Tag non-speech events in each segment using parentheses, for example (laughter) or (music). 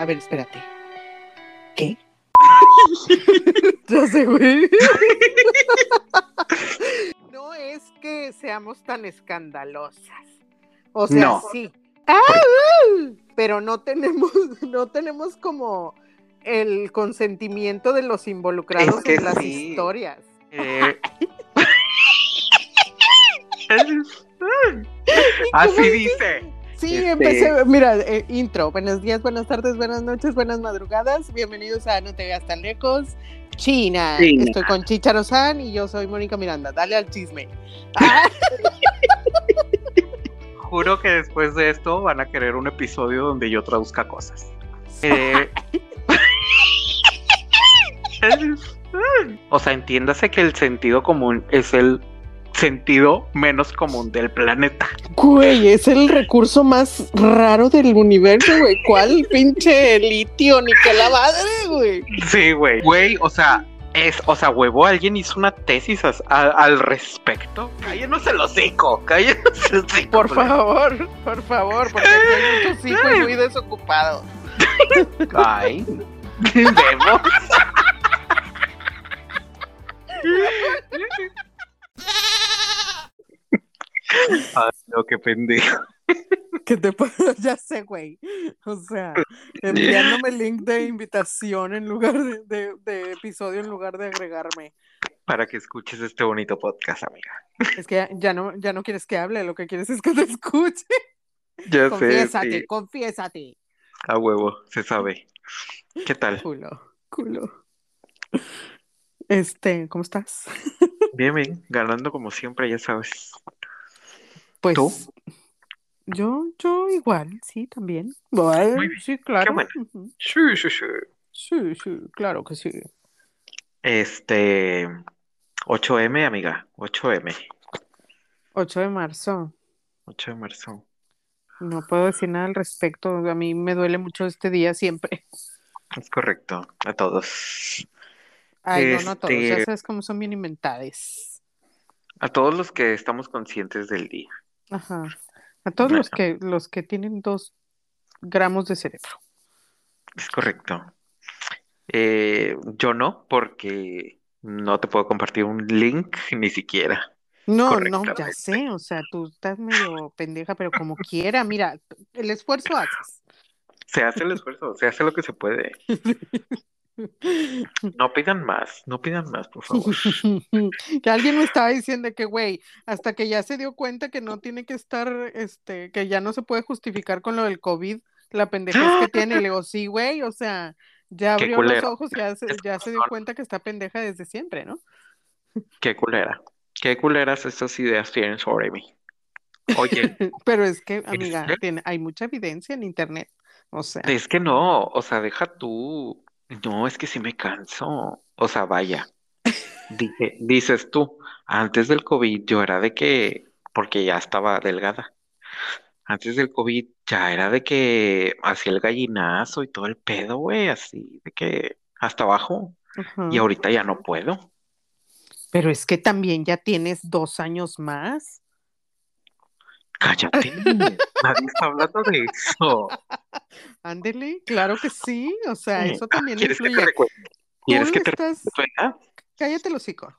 A ver, espérate. ¿Qué? (laughs) ya sé, güey. (laughs) no es que seamos tan escandalosas. O sea, No. sí. ¡Ah! Pero no tenemos, (laughs) no tenemos como el consentimiento de los involucrados Es que en las sí. historias. Eh, Así dice. Sí, Este- empecé, mira, eh, intro, buenos días, buenas tardes, buenas noches, buenas madrugadas, bienvenidos a No te veas tan lejos, China, China. estoy con Chicharo San y yo soy Mónica Miranda, dale al chisme. Ah, (laughs) Juro que después de esto van a querer un episodio donde yo traduzca cosas. (laughs) Eh, (laughs) o sea, entiéndase que el sentido común es el sentido menos común del planeta. Güey, es el recurso más raro del universo, güey, ¿cuál (laughs) pinche litio ni que la madre, güey? Sí, güey. Güey, o sea, es, o sea, huevo, alguien hizo una tesis a- al respecto. Cállenos el hocico, cállenos el hocico. Por güey. favor, por favor, porque hay muchos hijos muy desocupados. Ay, vemos. (laughs) Ay, no, qué pendejo. (laughs) ¿Qué te pasa? (laughs) Ya sé, güey. O sea, enviándome el link de invitación en lugar de, de- de episodio en lugar de agregarme. Para que escuches este bonito podcast, amiga. Es que ya, ya no, ya no quieres que hable, lo que quieres es que te escuche. (laughs) Ya Confiésate, sé, sí, confiésate. a huevo, se sabe. ¿Qué tal? Culo, culo. Este, ¿cómo estás? Bien, bien, ganando como siempre, ya sabes. Pues ¿Tú? yo, yo igual, sí, también. Bueno, Muy bien, sí, claro. bueno. Sí, sí, sí. Sí, sí, claro que sí. Este, 8M, amiga, 8M, 8 de marzo. 8 de marzo. No puedo decir nada al respecto. A mí me duele mucho este día siempre. Es correcto, a todos. Ay, no, no todos. Ya Este- sabes cómo son bien inventades. A todos los que estamos conscientes del día. Ajá. A todos los que los que tienen dos gramos de cerebro. Es correcto. Eh, yo no, porque no te puedo compartir un link ni siquiera. No, no, ya sé. O sea, tú estás medio pendeja, pero como quiera. Mira, el esfuerzo haces. Se hace el esfuerzo, se hace lo que se puede. (laughs) No pidan más, no pidan más, por favor. (laughs) Que alguien me estaba diciendo que, güey, hasta que ya se dio cuenta que no tiene que estar, este, que ya no se puede justificar con lo del COVID, la pendejez que tiene. Le digo, sí, güey, o sea, ya abrió los ojos, ya se, ya se dio cuenta que está pendeja desde siempre, ¿no? Qué culera. Qué culeras estas ideas tienen sobre mí. Oye, (laughs) Pero es que, amiga, tiene, hay mucha evidencia en internet. O sea, es que no, o sea, deja tú. No, es que sí me canso. O sea, vaya. Dije, dices tú, antes del COVID yo era de que, porque ya estaba delgada. Antes del COVID ya era de que hacía el gallinazo y todo el pedo, güey, así, de que hasta abajo. ajá. Y ahorita ya no puedo. Pero es que también ya tienes dos años más. Cállate, nadie está hablando de eso. (laughs) Ándele, claro que sí. O sea, eso también ¿Quieres que te influye. recuerde? ¿Quieres que te estás- recuerde cállate el hocico.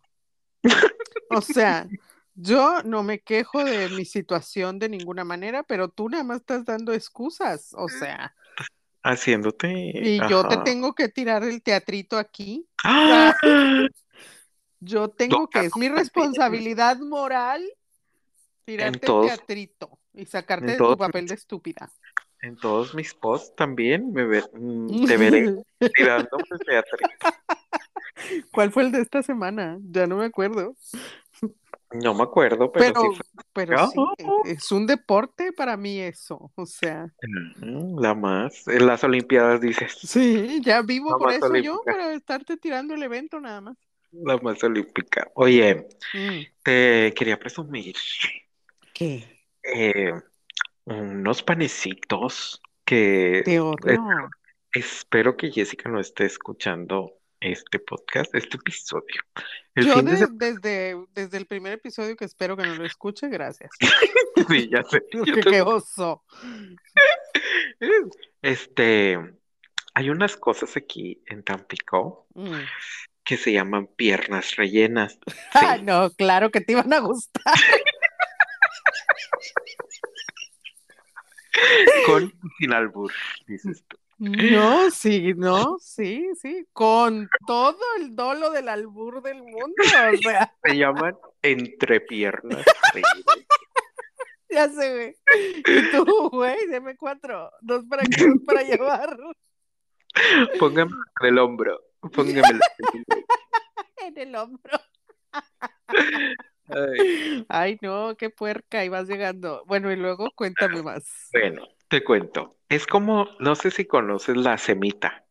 (laughs) O sea, yo no me quejo de mi situación de ninguna manera, pero tú nada más estás dando excusas. O sea, Haciéndote. y yo te tengo que tirar el teatrito aquí. ¡Ah! (laughs) Yo tengo que, es mi responsabilidad moral tirarte el todos- teatrito y sacarte en de tu papel de estúpida. En todos mis posts también me ve- mm, te veré (laughs) tirando el teatrito. (laughs) ¿Cuál fue el de esta semana? Ya no me acuerdo. No me acuerdo, pero, Pero, sí fue pero sí, Ah. es un deporte para mí eso. O sea, Mm, la más. En las Olimpiadas dices. sí, ya vivo La por eso yo, para estarte tirando el evento nada más. La más olímpica. Oye, Mm, te quería presumir ¿Qué? eh, unos panecitos que odio. espero que Jessica no esté escuchando este podcast, este episodio. El Yo de de- desde, desde el primer episodio que espero que no lo escuche, gracias. (laughs) sí, ya sé. (laughs) te- qué oso. Este, hay unas cosas aquí en Tampico Mm. que se llaman piernas rellenas. (laughs) Ah, no, claro que te iban a gustar. Con sin albur, dices tú. No, sí, no, sí, sí, con todo el dolo del albur del mundo, o (laughs) sea, Se llaman entrepiernas (laughs) rellenas. ya sé, güey. Y tú, güey, deme cuatro, dos para aquí, dos para llevar Póngame (laughs) en el hombro. Póngamelo. en el hombro. Ay, (laughs) Ay, no, qué puerca, y vas llegando. Bueno, y luego cuéntame más. bueno, te cuento. Es como, no sé si conoces la semita.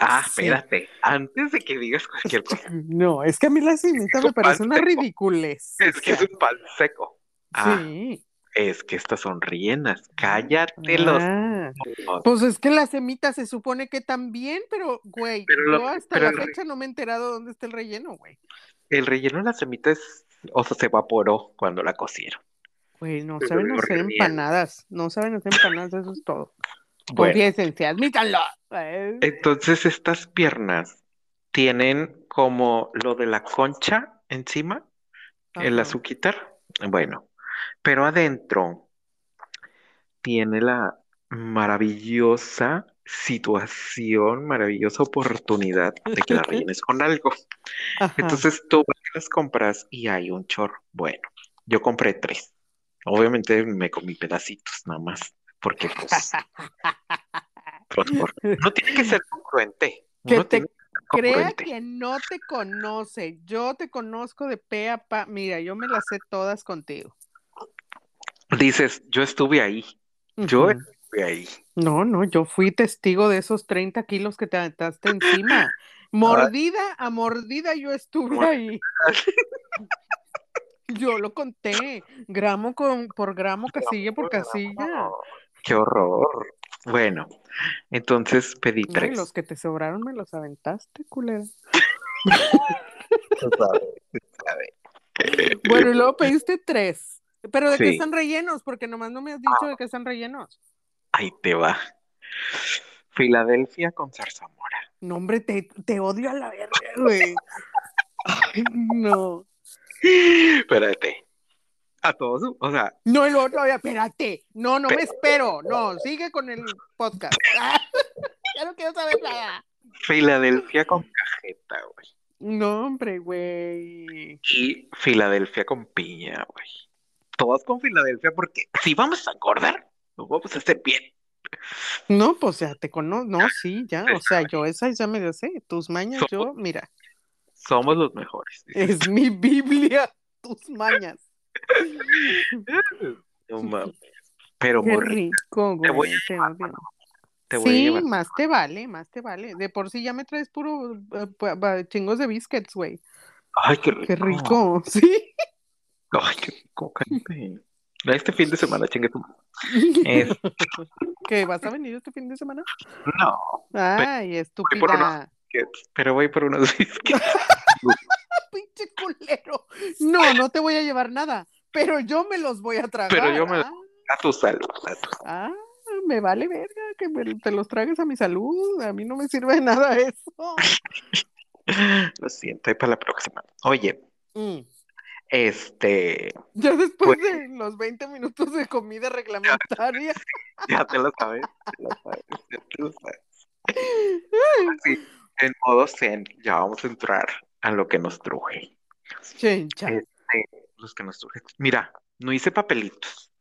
Ah, Sí. espérate. Antes de que digas cualquier cosa, No, es que a mí la cimita Es me parece una seco. ridiculez. es o que es un pan seco. Ah, sí. es que estas son rellenas. Cállate los. Ah. Pues es que la semita se supone que también, pero güey, Pero lo- yo hasta pero la re- fecha no me he enterado dónde está el relleno, güey. El relleno de la semita es, o sea, se evaporó cuando la cocieron. Güey, no Pero saben hacer empanadas, no saben hacer empanadas, eso es todo. Bueno, Confiésense, admítanlo. Eh, entonces estas piernas tienen como lo de la concha encima, el azuquitar. Bueno, pero adentro tiene la maravillosa situación, maravillosa oportunidad de que la (laughs) rellenes con algo. Ajá. Entonces tú las compras y hay un chorro. Bueno, yo compré tres. Obviamente me comí pedacitos nada más, porque pues, (laughs) pues, por- no tiene que ser congruente. Que Uno te tiene que ser Crea que no te conoce, yo te conozco de pe a pa. Mira, yo me las sé todas contigo. Dices, yo estuve ahí, yo ahí. No, no, yo fui testigo de esos 30 kilos que te aventaste encima. Mordida a mordida yo estuve ahí. Yo lo conté, gramo con, por gramo, casilla por casilla. Qué horror. Bueno, entonces pedí No, y tres. los que te sobraron me los aventaste, culera. Tú sabes, tú sabes. Bueno, y luego pediste tres. Pero de qué Sí. están rellenos, porque nomás no me has dicho de qué están rellenos. Ahí te va. Filadelfia con zarzamora. No, hombre, te, te odio a la verga, güey. Ay, no. Espérate. A todos, o sea, No, luego todavía, espérate. No, no me espero. No, sigue con el podcast. (laughs) Ya no quiero saber nada. Filadelfia con cajeta, güey. No, hombre, güey. Y Filadelfia con piña, güey. Todas con Filadelfia porque si vamos a engordar, vamos a hacer bien. No, pues ya te conozco. No, sí, ya. O sea, yo esa ya me la sé. Tus mañas, yo, mira, Somos los mejores. dices. es mi Biblia. Tus mañas. (laughs) No mames. Pero Qué rico. rico, Te voy güey. Te voy a Sí, llevar. más te vale, más te vale. De por sí ya me traes puro eh, chingos de biscuits, güey. Ay, qué rico. Qué rico, (laughs) sí. Ay, qué rico, cállate. Este fin de semana, chingue tu. Es- (laughs) ¿Qué, vas a venir este fin de semana? No, Ay, por estúpida. que- pero voy por unos (laughs) biscuits. (laughs) Pinche culero. No, no te voy a llevar nada, pero yo me los voy a tragar. Pero yo me- Ah, A tu salud. a tu- ah, me vale verga que me- te los tragues a mi salud. A mí no me sirve de nada eso. Lo siento, ahí para la próxima. Oye, Mm. Este, Ya después Pues- de los 20 minutos de comida reglamentaria. (laughs) ya te lo sabes, te lo sabes, ya te lo sabes. Sí, en modo zen, ya vamos a entrar a lo que nos truje. Este, los que nos truje. Mira, no hice papelitos.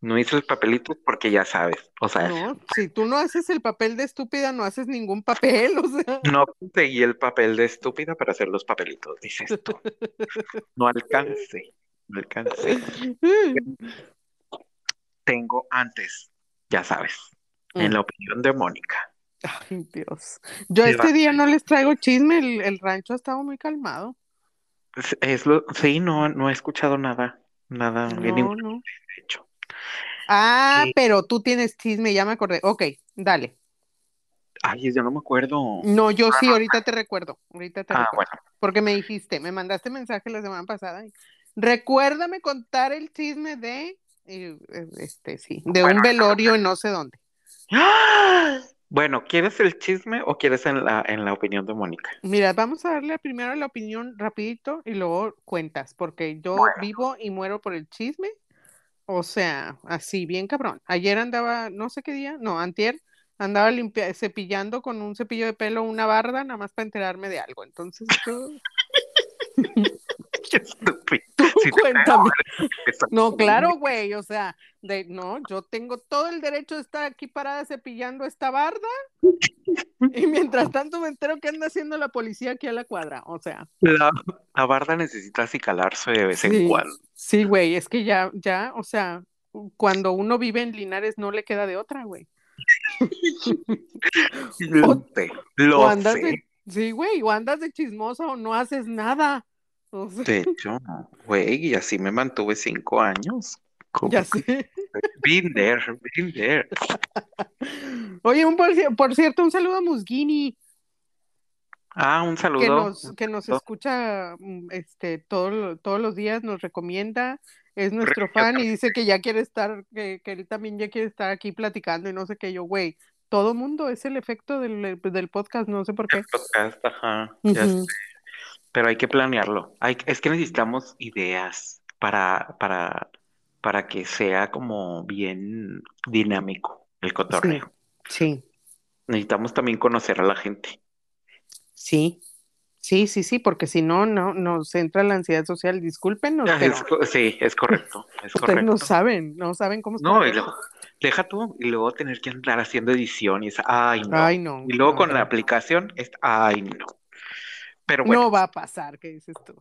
No hice los papelitos porque ya sabes, o sea, No, si tú no haces el papel de estúpida, no haces ningún papel, (laughs) o sea. no conseguí el papel de estúpida para hacer los papelitos, dices tú. No alcancé, no alcancé. Tengo antes, ya sabes, en Mm. la opinión de Mónica. Ay, Dios. Yo este día no les traigo chisme, el, el rancho ha estado muy calmado. Es, es lo, sí, no, no he escuchado nada, nada, de No, ningún no. hecho. Ah, Sí. pero tú tienes chisme, ya me acordé. Ok, dale. Ay, ya no me acuerdo. No, yo sí, ahorita te recuerdo. Ahorita te Ah, recuerdo. bueno, Porque me dijiste, me mandaste mensaje la semana pasada. y, Recuérdame contar el chisme de, eh, eh, este, sí, de Bueno, un velorio en no sé dónde. ¡Ah! Bueno, ¿quieres el chisme o quieres en la, en la opinión de Mónica? Mira, vamos a darle primero la opinión rapidito y luego cuentas, porque yo Bueno. vivo y muero por el chisme. O sea, así, bien cabrón. Ayer andaba, no sé qué día, no, antier, andaba limpia, cepillando con un cepillo de pelo una barda, nada más para enterarme de algo. Entonces, yo, (laughs) Qué estúpido. (laughs) tú Sí, te cuéntame. (laughs) No, claro, güey, o sea, de, no, yo tengo todo el derecho de estar aquí parada cepillando esta barda y mientras tanto me entero que anda haciendo la policía aquí a la cuadra, o sea. La, la barda necesita acicalarse de vez en cuando. Sí, güey, es que ya, ya, o sea, cuando uno vive en Linares no le queda de otra, güey. Lo (laughs) sé, lo O andas sé. de, sí, güey, o andas de chismosa o no haces nada. O sea, De (laughs) hecho, güey, y así me mantuve cinco años. ¿Cómo ya sé. Been there, been there. Oye, un por, por cierto, un saludo a Musguini, Ah, un que saludo. nos, que nos escucha mm, este, todo- todos los días, nos recomienda, es nuestro fan y dice que ya quiere estar, que, que él también ya quiere estar aquí platicando y no sé qué, yo, güey, todo mundo es el efecto del, del podcast, no sé por qué. podcast, ajá, ya Ujú. sé. Pero hay que planearlo. Hay, es que necesitamos ideas para, para, para que sea como bien dinámico el cotorreo. Sí, Necesitamos también conocer a la gente. Sí, sí, sí, sí, porque si no, no nos entra la ansiedad social, discúlpenos, Ah, pero es sí, es correcto, es ustedes correcto. no saben, no saben cómo está No, y luego, deja tú, y luego tener que andar haciendo edición y esa, ay, no. Ay, no, Y luego no, con la aplicación, es, ay, no. Pero bueno, No va a pasar, ¿qué dices tú?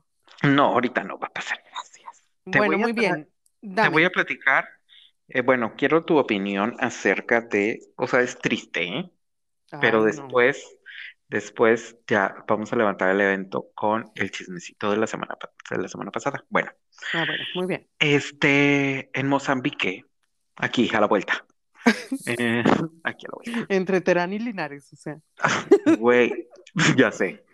no, ahorita no va a pasar, gracias. Te Bueno, muy bien, Te voy a platicar, eh, bueno, quiero tu opinión acerca de, o sea, es triste, ¿eh? Pero Ay, después, después ya vamos a levantar el evento con el chismecito de la semana, de la semana pasada. Bueno, Ah, bueno, muy bien. este, en Mozambique, aquí a la vuelta. (laughs) Eh, aquí a la vuelta. Entre Terán y Linares, o sea. (laughs) Güey, ya sé. (laughs)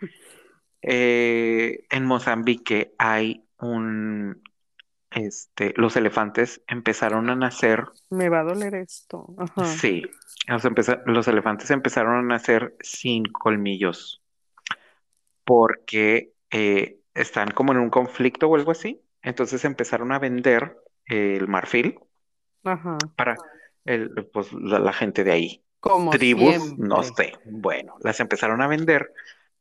Eh, en Mozambique hay un, este, los elefantes empezaron a nacer, Me va a doler esto. Ajá. sí, los, elefantes empezaron a nacer sin colmillos porque eh, están como en un conflicto o algo así. Entonces empezaron a vender el marfil Ajá. para el, pues, la, la gente de ahí. Como Tribus, no sé. Bueno, las empezaron a vender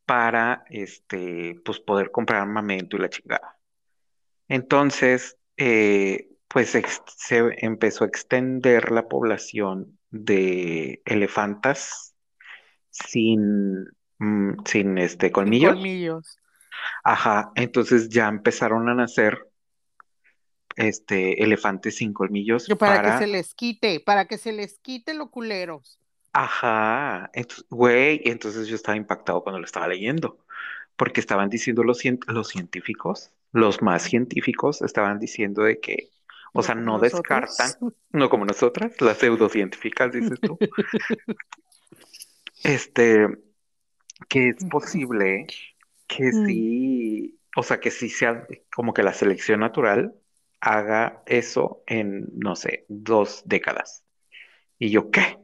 para este, pues poder comprar armamento y la chingada. Entonces, eh, pues se empezó a extender la población de elefantas sin, mm, sin este colmillos. colmillos. Ajá, entonces ya empezaron a nacer este elefantes sin colmillos Yo para que se les quite, para que se les quite lo culeros. Ajá, güey, entonces yo estaba impactado cuando lo estaba leyendo, porque estaban diciendo los, cien- los científicos, los más científicos, estaban diciendo de que, o sea, no nosotros. descartan, no como nosotras, las pseudocientíficas, dices tú, (laughs) este, que es posible que Mm. sí, o sea, que sí sea como que la selección natural haga eso en, no sé, dos décadas. Y yo, ¿qué?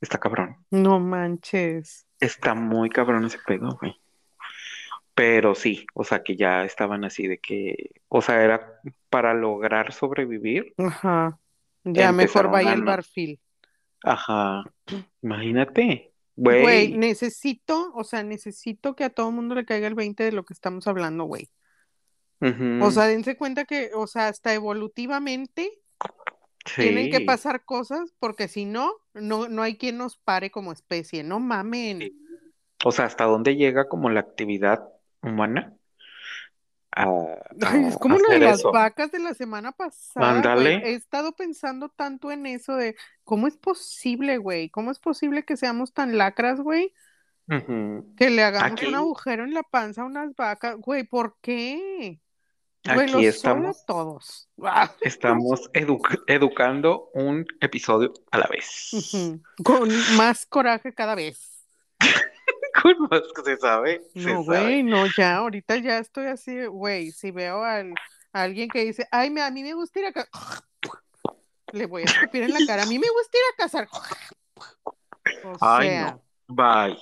Está cabrón. No manches. Está muy cabrón ese pedo, güey. Pero sí, o sea, que ya estaban así de que, o sea, era para lograr sobrevivir. Ajá. Ya mejor vaya a el no- barfil. Ajá. Imagínate, Güey, güey. necesito, o sea, necesito que a todo mundo le caiga el 20 de lo que estamos hablando, güey. Ujú, O sea, dense cuenta que, o sea, hasta evolutivamente tienen que pasar cosas porque si no, no, no hay quien nos pare como especie. No mamen. Sí. O sea, ¿hasta dónde llega como la actividad humana a, (laughs) Ay, a es como lo de las eso? vacas de la semana pasada, güey. He estado pensando tanto en eso de cómo es posible, güey. ¿Cómo es posible que seamos tan lacras, güey? Que le hagamos un agujero en la panza a unas vacas, güey. ¿Por qué? Aquí estamos, todos. (laughs) Estamos edu- educando un episodio a la vez. Con más coraje cada vez. (laughs) Con más que se sabe, se No, güey, no, ya, ahorita ya estoy así, güey, si veo al- a alguien que dice, ay, me, a mí me gusta ir acá, Le voy a escupir en la cara. A mí me gusta ir a cazar. O Ay, sea, no. Bye.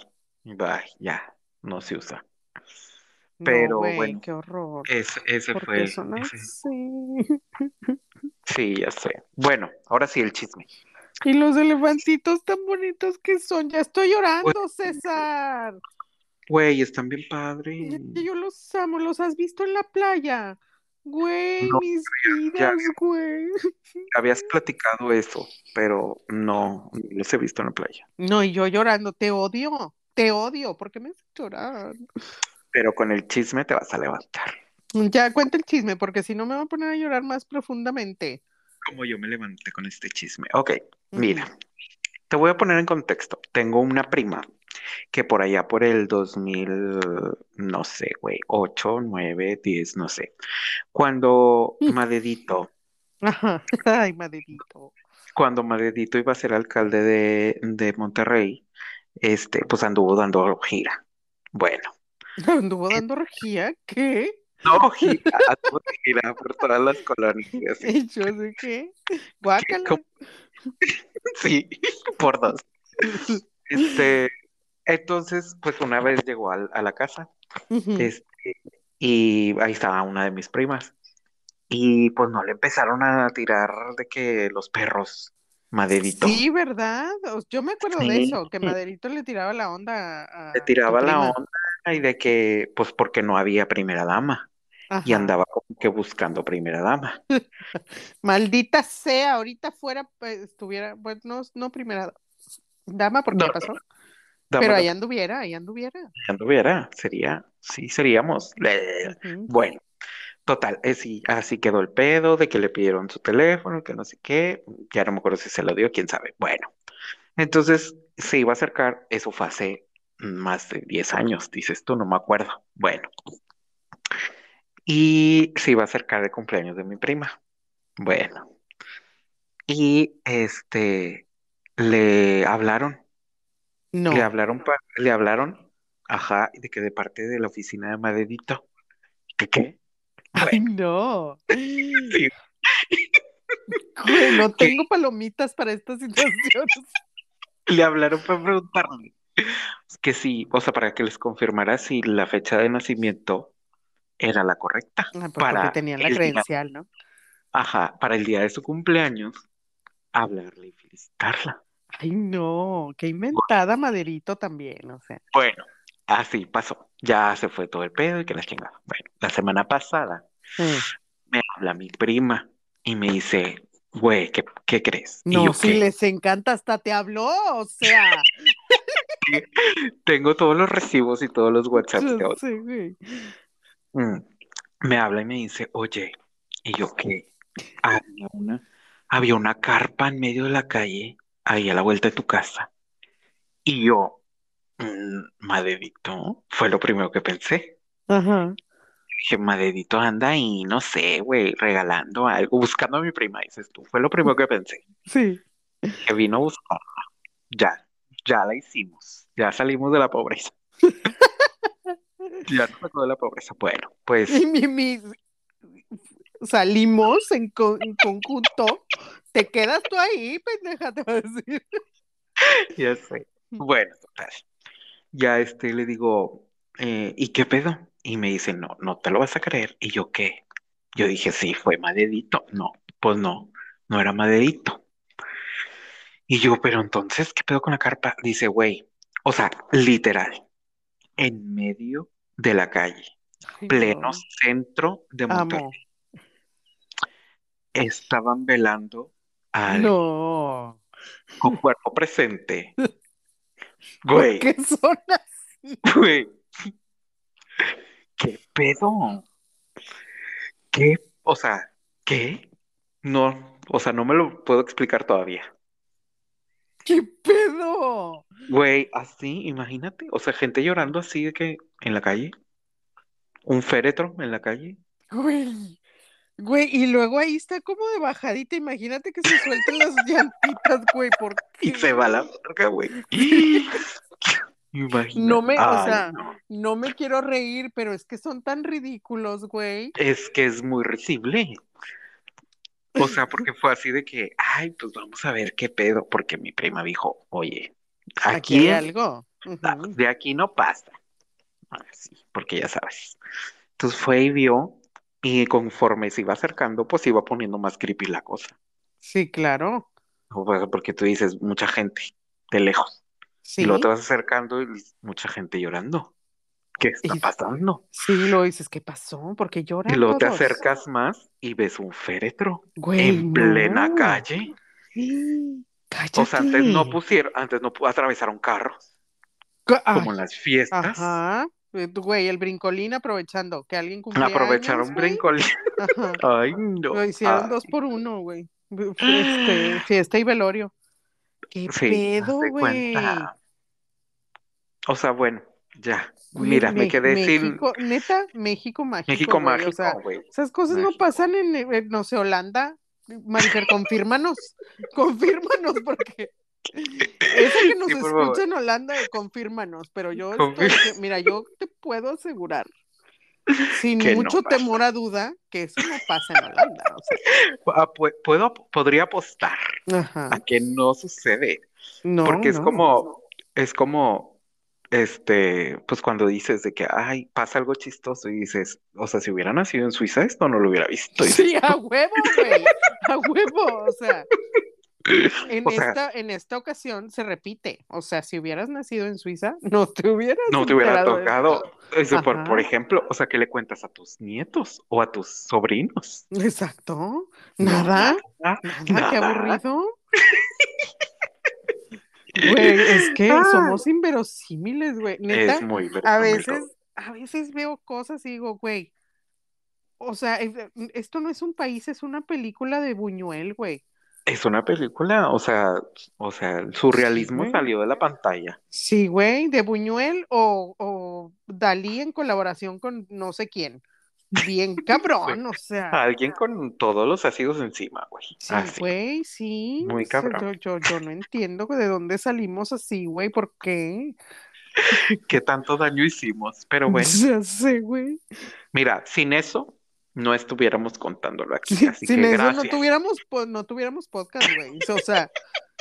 Bye. Ya. No se usa. no, Pero güey, bueno, qué horror. ese, ese ¿Por fue. ese-? (laughs) Sí, ya sé. Bueno, ahora sí el chisme. Y los elefantitos tan bonitos que son. Ya estoy llorando, César. Güey, están bien padres. Yo los amo. ¿Los has visto en la playa? Güey, No, mis ya- vidas, güey. (laughs) Habías platicado eso, pero no, no los he visto en la playa. No, y yo llorando. Te odio. Te odio. ¿Por qué me haces llorar? Pero con el chisme te vas a levantar. Ya cuenta el chisme, porque si no me va a poner a llorar más profundamente. Como yo me levanté con este chisme. Ok, mira, te voy a poner en contexto. Tengo una prima que por allá por el 2000, no sé, güey, 8, 9, 10, no sé. Cuando Mm. Madedito. (laughs) Ay, maderito. cuando Madedito iba a ser alcalde de, de Monterrey, este, pues anduvo dando gira. Bueno, (laughs) Anduvo dando regía. ¿Qué? no (laughs) gira, anduvo de gira por todas las colonias. y así. ¿Y yo sé qué? Guácala. (laughs) Sí, por dos. Este, entonces, pues una vez llegó al- a, la casa, este, y ahí estaba una de mis primas. Y pues no le empezaron a tirar de que los perros, Maderito, Sí, ¿verdad? Yo me acuerdo de eso, que Maderito le tiraba la onda a, le a tiraba la onda y de que, pues porque no había primera dama y andaba como que buscando primera dama. (laughs) Maldita sea, ahorita fuera, pues, estuviera, pues no, no primera dama, porque No, pasó, Dama pero ahí anduviera, ahí anduviera. anduviera, sería, sí, seríamos. Eh. Bueno, total, sí, así quedó el pedo de que le pidieron su teléfono, que no sé qué, ya no me acuerdo si se lo dio, quién sabe. Bueno, entonces se iba a acercar, eso fue hace más de 10 años, dices tú, no me acuerdo. Bueno, y se iba a acercar el cumpleaños de mi prima. Bueno, y este, le hablaron, No. le hablaron, pa- le hablaron, ajá, de que de parte de la oficina de Madedito. ¿Qué qué? Ay, no. (laughs) Sí. No ¿Qué? tengo palomitas para estas situaciones. (laughs) Le hablaron para preguntarle que sí, o sea, para que les confirmara si la fecha de nacimiento era la correcta Ah, pues para porque tenían la día, credencial, ¿no? ajá, para el día de su cumpleaños, hablarle y felicitarla. Ay, no, qué inventada Maderito también, o sea. Bueno, así pasó. Ya se fue todo el pedo y que la chingada. Bueno, la semana pasada me habla mi prima y me dice, güey, ¿qué, qué crees? No, yo, si ¿qué? les encanta, hasta te habló, o sea. (laughs) Tengo todos los recibos y todos los (laughs) WhatsApp de sé, güey. Mm, Me habla y me dice, oye, y yo qué, había una, había una carpa en medio de la calle, ahí a la vuelta de tu casa. Y yo, mm, Madedito, fue lo primero que pensé. Ajá. Dije, Madedito anda ahí, no sé, güey, regalando algo, buscando a mi prima, dices tú. Fue lo primero que pensé, Sí. que vino a buscarla. Ya, ya la hicimos, ya salimos de la pobreza, (laughs) ya nos sacó de la pobreza. Bueno, pues Y mi, mi- salimos en, co- en conjunto. Te quedas tú ahí, pendeja, te va a decir. Ya sé. Bueno, total. Ya este le digo, eh, ¿y qué pedo? Y me dice, no, no te lo vas a creer. Y yo, ¿qué? Yo dije, sí, fue Madedito. No, pues no, no era Madedito. Y yo, pero entonces, ¿qué pedo con la carpa? Dice, güey, o sea, literal, en medio de la calle, Ay, pleno no. centro de Monterrey, Amo. estaban velando a alguien No. con cuerpo presente. (laughs) ¿Por Güey, qué son así? güey. ¿Qué pedo? ¿Qué? O sea, ¿qué? No, o sea, no me lo puedo explicar todavía. ¿Qué pedo? Güey, así, imagínate. O sea, gente llorando así de que en la calle. Un féretro en la calle. Güey. Güey, y luego ahí está como de bajadita. Imagínate que se suelten las (laughs) llantitas, güey. ¿Por Y qué? se va la verga, güey. (laughs) Imagínate. No me, o sea, no. no me quiero reír, pero es que son tan ridículos, güey. Es que es muy risible. O sea, porque fue así de que, ay, pues vamos a ver qué pedo, porque mi prima dijo, oye, Aquí aquí, hay algo. ah, de aquí no pasa. Así, porque ya sabes. Entonces fue y vio, y conforme se iba acercando, pues iba poniendo más creepy la cosa. Sí, claro. Porque tú dices, mucha gente, de lejos. Y luego te Sí. vas acercando y mucha gente llorando. ¿Qué está Y- pasando? Sí, lo dices, ¿qué pasó? Porque Y lloran luego te acercas más y ves un féretro Güey, en plena calle. Cállate. O sea, antes no pusieron, antes no atravesaron carros, Ca- ay, como en las fiestas. Ajá. Eh, Güey, el brincolín aprovechando que alguien cumplía Aprovecharon años, brincolín. (laughs) Ajá. Ay, no. Lo hicieron Ay, dos por uno, güey. Este, fiesta y velorio. ¿Qué sí, pedo, güey? O sea, bueno, ya. Mira, me Me- quedé sin México, neta, México mágico, México. O sea, mágico, güey. esas cosas no pasan en, en, no sé, Holanda. Marifer, confírmanos, (laughs) confírmanos, porque eso que nos Sí, escucha en Holanda, confírmanos, pero yo estoy, mira, yo te puedo asegurar, sin Que mucho temor a duda, que eso no pasa en Holanda. O Ah, pu- puedo, podría apostar ajá. a que no sucede. No, Porque es no. como, es como, este, pues cuando dices de que, ay, pasa algo chistoso y dices, o sea, si hubiera nacido en Suiza, esto no lo hubiera visto. Sí, a huevo, güey, a huevo, o sea, (laughs) en O sea- esta, en esta ocasión se repite, o sea, si hubieras nacido en Suiza, (laughs) no te hubieras no te hubiera tocado. Eso por, por ejemplo, o sea, ¿qué le cuentas a tus nietos o a tus sobrinos? Exacto, No, nada, nada, nada, qué nada. aburrido. (laughs) Güey, es (laughs) que Ay. somos inverosímiles, güey, neta, Es muy a veces, a veces veo cosas y digo, güey, o sea, es- esto no es un país, es una película de Buñuel, güey. Es una película, o sea, o sea, el surrealismo salió de la pantalla. Sí, güey, de Buñuel o, o Dalí en colaboración con no sé quién. Bien (laughs) cabrón, o sea. Alguien con todos los ácidos encima, güey. Sí, Así. güey, sí. Muy cabrón. Yo, yo, yo no entiendo de dónde salimos así, güey, ¿por qué? (laughs) ¿Qué tanto daño hicimos? Pero (laughs) bueno, Ya sé, güey. mira, sin eso no estuviéramos contándolo aquí. Sí, Así sin que eso no tuviéramos, no tuviéramos podcast, güey. O sea,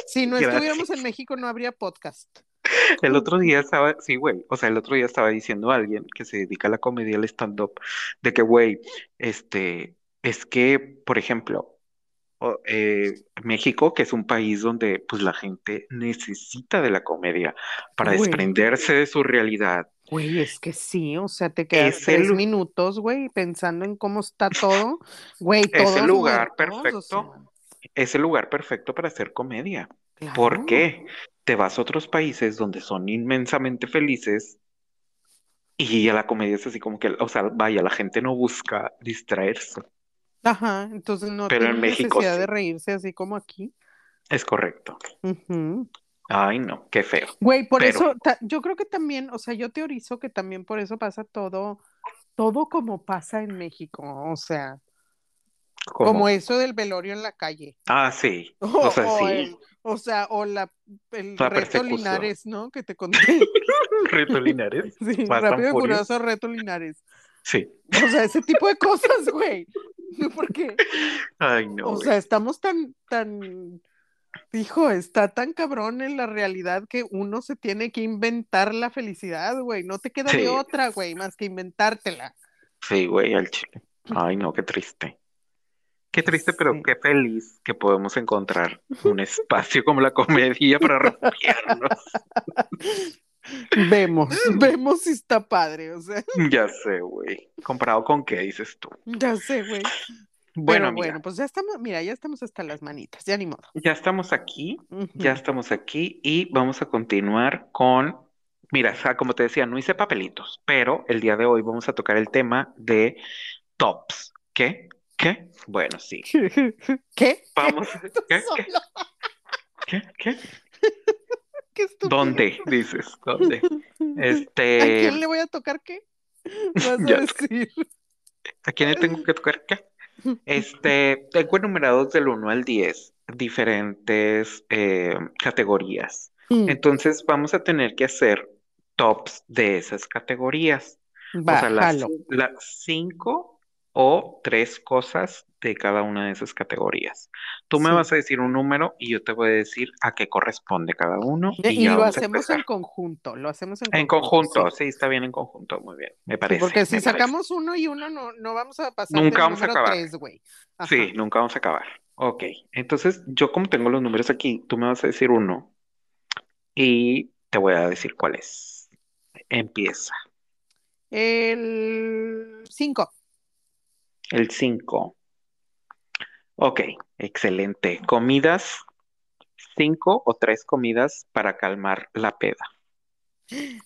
si no Gracias. estuviéramos en México no habría podcast. (laughs) El otro día estaba, sí, güey, o sea, el otro día estaba diciendo a alguien que se dedica a la comedia, al stand-up, de que, güey, este, es que, por ejemplo, o- eh, México, que es un país donde, pues, la gente necesita de la comedia para Güey. desprenderse de su realidad. Güey, es que sí, o sea, te quedas Es el tres minutos, güey, pensando en cómo está todo. Güey, (laughs) Es el lugar muertos, o perfecto. sea, Es el lugar perfecto para hacer comedia. claro. ¿Por qué? Te vas a otros países donde son inmensamente felices y a la comedia es así como que, o sea, vaya, la gente no busca distraerse. Ajá, entonces no Pero en tienen México necesidad sí. de reírse así como aquí. Es correcto. Ay, no, qué feo. Güey, por Pero- eso, yo creo que también, o sea, yo teorizo que también por eso pasa todo, todo como pasa en México, o sea, ¿Cómo? como eso del velorio en la calle. Ah, sí. O, (laughs) O sea, o sí. el- o sea, o la, el La reto. Linares, ¿no? Que te conté. (laughs) Reto Linares. (laughs) Sí, rápido y furioso, reto Linares. Sí. O sea, ese tipo de cosas, güey. Porque, Ay, no. o güey. sea, estamos tan, tan, hijo, está tan cabrón en la realidad que uno se tiene que inventar la felicidad, güey. No te queda Sí. de otra, güey, más que inventártela. Sí, güey, al chile. Ay, no, qué triste. Qué triste, pero Sí. qué feliz que podemos encontrar (laughs) un espacio como la comedia para refugiarnos. (laughs) Vemos, vemos si está padre, o sea, (laughs) Ya sé, güey. ¿Comparado con qué dices tú? ya sé, güey. Bueno, Pero bueno, pues ya estamos, mira, ya estamos hasta las manitas, ya ni modo. ya estamos aquí, ya estamos aquí y vamos a continuar con, mira, o sea, como te decía, no hice papelitos, pero el día de hoy vamos a tocar el tema de tops. ¿Qué? ¿Qué? Bueno, sí. (laughs) ¿Qué? Vamos. ¿Qué? ¿Qué? ¿Qué? ¿Qué (laughs) ¿Dónde? Dices, ¿dónde? Este... ¿A quién le voy a tocar qué? Vas a ¿A quién le tengo que tocar qué? Este, tengo enumerados del 1 al 10 diferentes eh, categorías. Mm. Entonces vamos a tener que hacer tops de esas categorías. Va, o sea, las 5 o tres cosas de cada una de esas categorías. Tú me vas a decir un número y yo te voy a decir a qué corresponde cada uno Y, lo hacemos en conjunto, lo hacemos en En conjunto, conjunto, sí. sí, está bien en conjunto, muy bien, me Sí, parece, porque si parece. sacamos uno y uno, no, no vamos a pasar Nunca vamos a acabar. tres. Sí, nunca vamos a acabar. Ok, entonces yo como tengo los números aquí, tú me vas a decir uno y te voy a decir cuál es. Empieza. El cinco. El 5. Ok, excelente. Comidas, cinco o tres comidas para calmar la peda.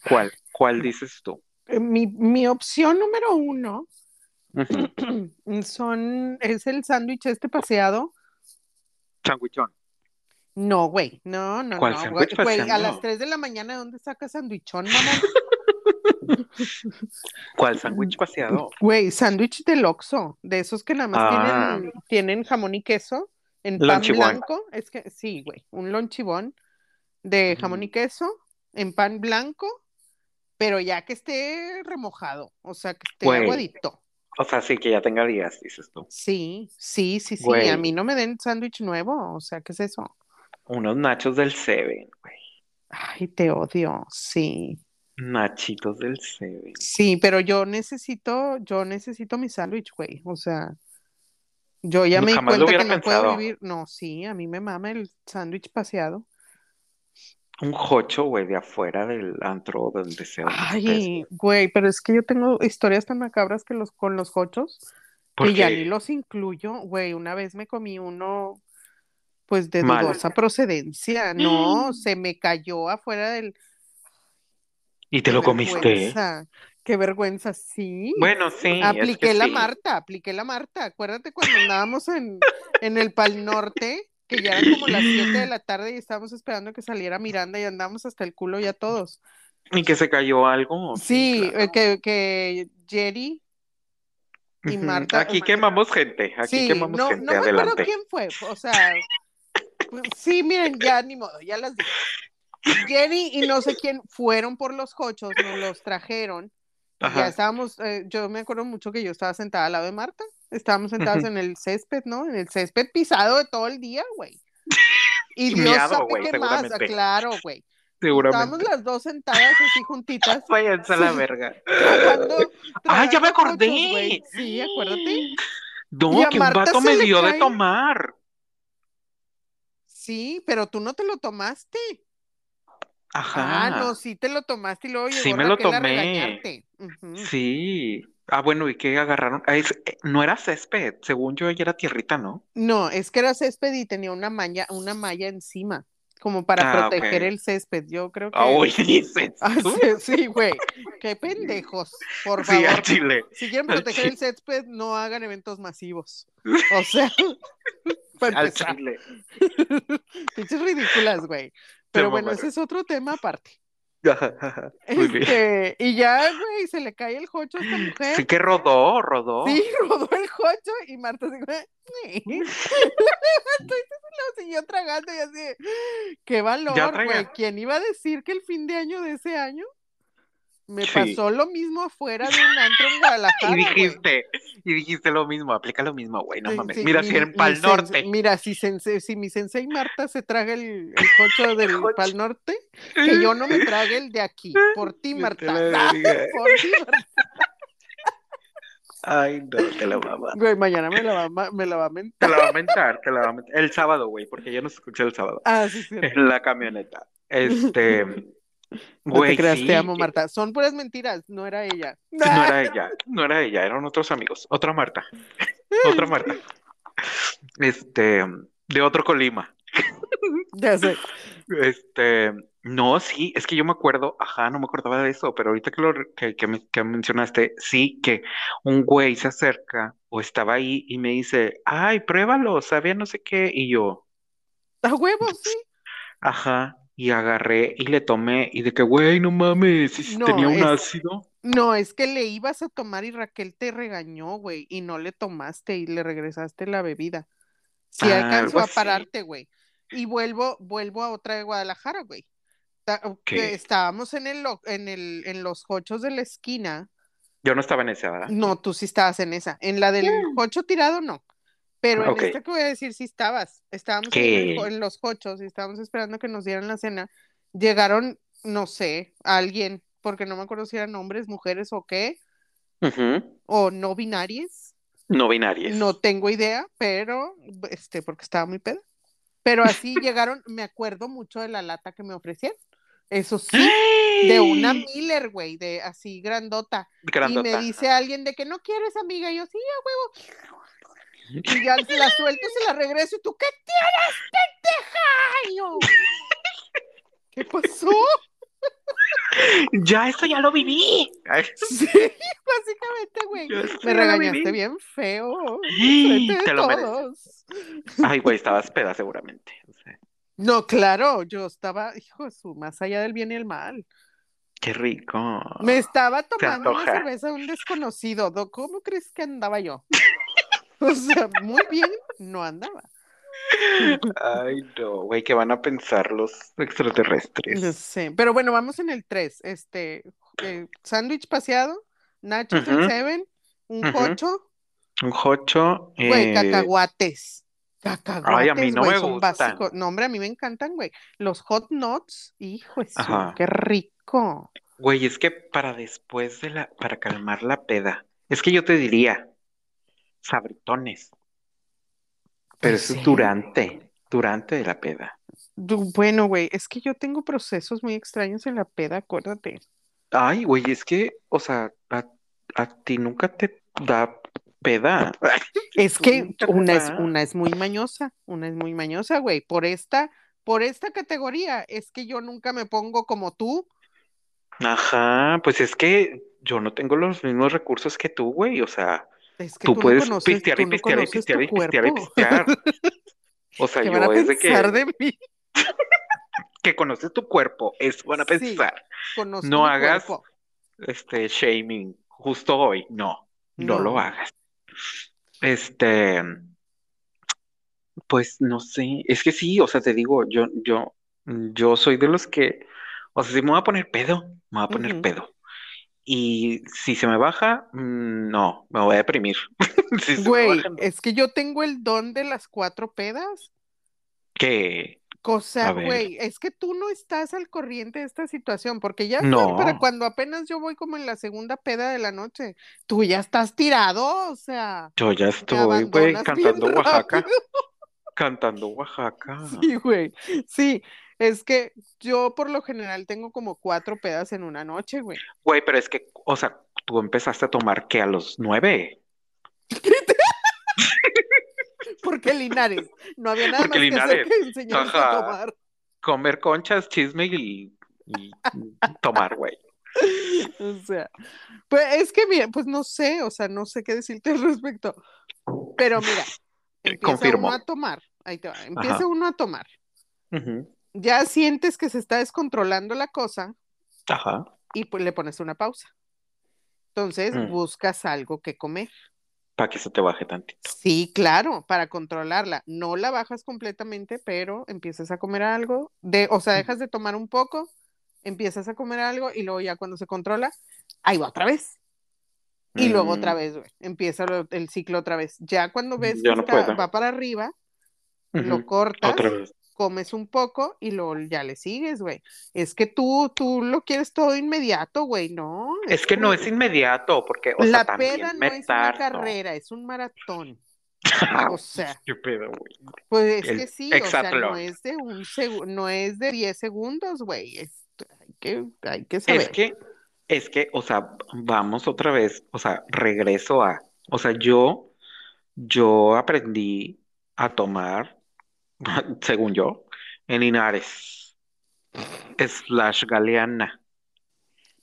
¿Cuál? ¿Cuál dices tú? Eh, Mi, mi opción número uno son, es el sándwich este paseado. Sandwichón. No, güey, no, no, ¿Cuál no, güey, a las paseado? 3 de la mañana, ¿dónde sacas sandwichón, mamá? (laughs) ¿Cuál sándwich paseado? Güey, sándwich del Oxxo, de esos que nada más Ah. tienen, tienen jamón y queso en pan blanco. Es que sí, güey, un lonchibón de jamón y queso en pan blanco, pero ya que esté remojado, o sea, que esté Güey. aguadito. O sea, sí que ya tenga días, dices tú. Sí, sí, sí, sí. Güey. A mí no me den sándwich nuevo, o sea, ¿qué es eso? Unos nachos del Seven, güey. Ay, te odio, sí. Nachitos del Seven. Sí, pero yo necesito, yo necesito mi sándwich, güey. O sea, yo ya No, me di cuenta que no puedo vivir. No, sí, a mí me mama el sándwich paseado. Un jocho, güey, de afuera del antro donde estés, Ay, güey, pero es que yo tengo historias tan macabras que los con los hochos ¿Por que ya ni los incluyo. Güey, una vez me comí uno, pues de Mal. dudosa procedencia. (gasps) No, se me cayó afuera del. ¿Y te lo comiste? vergüenza, qué vergüenza, sí. Bueno, sí, es Apliqué que la sí. Marta, apliqué la Marta. Acuérdate cuando andábamos en, en el Pal Norte, que ya eran como las 7 de la tarde y estábamos esperando que saliera Miranda y andábamos hasta el culo ya todos. ¿Y que se cayó algo? Sí, claro. eh, que, que Jerry y. Marta. Aquí quemamos gente, aquí sí, quemamos no, gente, no me acuerdo quién fue. O sea, pues, sí, miren, ya ni modo, ya las dije. Jerry y no sé quién fueron por los cochos, nos los trajeron. Ya estábamos, eh, yo me acuerdo mucho que yo estaba sentada al lado de Marta. Estábamos sentadas Ujú. en el césped, ¿no? En el césped pisado de todo el día, güey. Y Y Dios miado, sabe qué más, claro, güey. Estábamos Seguramente. las dos sentadas así juntitas, (laughs) Váyanse a la verga. ¡Ah, ya me acordé! cochos, güey. Sí, acuérdate. No, que un Marta vato se me dio de tomar. Sí, pero tú no te lo tomaste. Ajá. Ah, no, sí te lo tomaste y luego llegó Sí me lo a tomé. Sí. Ah, bueno, ¿y qué agarraron? Ah, es- eh, no era césped, según yo, ella era tierrita, ¿no? No, es que era césped y tenía una malla, una malla encima, como para Ah, proteger el césped. Yo creo que. Ah, (laughs) oye, dices Ah, sí, (laughs) sí, güey. Qué pendejos. Por Sí, favor. al chile. Si quieren proteger el césped, no hagan eventos masivos. (laughs) O sea, Al chile. Pinches ridículas, güey. Pero bueno, mamaron. ese es otro tema aparte. (laughs) Este, y ya, güey, se le cae el jocho a esta mujer. Sí que rodó, rodó. Sí, (laughs) rodó el jocho y Marta se fue. lo siguió tragando y así. Qué valor, güey. ¿Quién iba a decir que el fin de año de ese año me Sí. pasó lo mismo afuera de un antro en (laughs) Guadalajara? Y dijiste, y dijiste lo mismo, aplica lo mismo, güey, no Sí, mames. sí, Mira, mi- si en Pal Norte. Mira, si, sensei- si mi sensei Marta se traga el, el jocho (laughs) del. Pal Norte, que yo no me trague el de aquí. Por ti, (laughs) Marta. a. Por ti, Marta. Ay, no, te la mamá. Güey, mañana me la va, a me la va a Te mentar. la va a mentar, te la va a mentar. El sábado, güey, porque yo no escuché el sábado. Ah, sí, sí. En la camioneta. Este. No te creas, sí, te amo, Marta. Son puras mentiras, no era ella. No era (laughs) ella, no era ella, eran otros amigos. Otra Marta. (laughs) Otra Marta. Este, de otro Colima. Ya sé. Este, no, sí, es que yo me acuerdo, ajá, no me acordaba de eso, pero ahorita que lo que, que me- que mencionaste, sí, que un güey se acerca o estaba ahí y me dice, ay, pruébalo, sabía no sé qué, y yo, A huevos, sí. ajá, y agarré y le tomé, y de que, güey, no mames, ¿y si No, tenía un es- ácido? No, es que le ibas a tomar y Raquel te regañó, güey, y no le tomaste y le regresaste la bebida. Sí Ah, alcanzó a pararte, güey. Y vuelvo, vuelvo a otra de Guadalajara, güey. ¿Qué? Estábamos en el, en el, en los hochos de la esquina Yo no estaba en esa, ¿verdad? No, tú sí estabas en esa. En la del jocho tirado, no. Pero en esta que voy a decir, sí estabas. Estábamos en, los jochos y estábamos esperando que nos dieran la cena. Llegaron, no sé, alguien, porque no me acuerdo si eran hombres, mujeres o qué, o no binarias. No binarias. No tengo idea, pero, este, porque estaba muy peda. Pero así llegaron, me acuerdo mucho de la lata que me ofrecieron. Eso sí, de una Miller, güey, de así grandota. Grandota. Y me dice alguien de que no quieres, amiga. Y yo, sí, a huevo. Y ya la suelto, se la regreso. ¿Y tú qué tienes, pendeja? ¿qué pasó? Ya, esto ya lo viví. Ay, Sí, básicamente, güey. Me regañaste bien feo. De Te lo mereces. todos. Ay, güey, estabas peda seguramente. O sea, No, claro, yo estaba, hijo de su, más allá del bien y el mal. qué rico. Me estaba tomando una cerveza de un desconocido. Do- ¿Cómo crees que andaba yo? (laughs) O sea, muy bien no andaba. Ay, no, güey, ¿qué van a pensar los extraterrestres? Sí, pero bueno, vamos en el 3. Este, eh, sándwich paseado, nachos del Ujú. Seven, un Ujú. cocho, Un jocho. güey, eh, cacahuates. Cacahuates, Ay, a mí no güey, me son gustan. básicos. No, hombre, a mí me encantan, güey. Los hot nuts, hijo Ajá. qué rico. Güey, es que para después de la, para calmar la peda, es que yo te diría, sabritones, pero Pues eso es durante, durante de la peda. Du- Bueno, güey, es que yo tengo procesos muy extraños en la peda, acuérdate. Ay, güey, es que, o sea, a, a ti nunca te da peda. Es que una es, una es muy mañosa, una es muy mañosa, güey. Por esta, por esta categoría, es que yo nunca me pongo como tú. Ajá, pues es que yo no tengo los mismos recursos que tú, güey, o sea, Es que tú tú no puedes conoces, pistear y no pistear y pistear y pistear y pistear. O sea, (laughs) ¿Qué yo van a es de que, de mí? (laughs) que conoces tu cuerpo, eso van a pensar. No hagas cuerpo. este shaming justo hoy, no, no lo hagas. Este, pues no sé, es que sí, o sea, te digo, yo, yo, yo soy de los que, o sea, si me voy a poner pedo, me voy a poner pedo. Y si se me baja, mm, no, me voy a deprimir. (laughs) Si Güey, baja, no. es que yo tengo el don de las cuatro pedas. ¿Qué? Cosa, güey, es que tú no estás al corriente de esta situación, porque ya fue para No, cuando apenas yo voy como en la segunda peda de la noche, tú ya estás tirado, o sea, yo ya estoy, güey, cantando (laughs) Oaxaca. Cantando Oaxaca. (laughs) Sí, güey, sí, es que yo por lo general tengo como cuatro pedas en una noche, güey. Güey, pero es que, o sea, tú empezaste a tomar que a los nueve. (laughs) Porque Linares, no había nada Porque más que hacer que a tomar. Comer conchas, chisme y, y tomar, güey. (laughs) O sea, pues es que mira, pues no sé, o sea, no sé qué decirte al respecto. Pero mira, empieza Confirmo. uno a tomar, ahí te va, empieza Ajá. uno a tomar. Ya sientes que se está descontrolando la cosa Ajá. y pues le pones una pausa. Entonces Mm. buscas algo que comer. Para que se te baje tantito. Sí, claro, para controlarla. No la bajas completamente, pero empiezas a comer algo, de, o sea, dejas de tomar un poco, empiezas a comer algo y luego ya cuando se controla, ahí va otra vez. Y luego otra Mm, vez, güey, empieza lo- el ciclo otra vez. Ya cuando ves Yo que no está- va para arriba, lo ujú. cortas, Otra vez. comes un poco y luego ya le sigues, güey. Es que tú, tú lo quieres todo inmediato, güey, ¿no? Es que no es inmediato, porque, o sea, La también peda no es una tardo. carrera, es un maratón. (laughs) O sea, Qué pedo, güey. pues es El que sí, o sea, no es de un no es de 10 segundos, güey. Es, hay que, hay que Es saber. que, es que, o sea, vamos otra vez, o sea, regreso a, o sea, yo, yo aprendí a tomar, (laughs) según yo, en Linares, slash Galeana.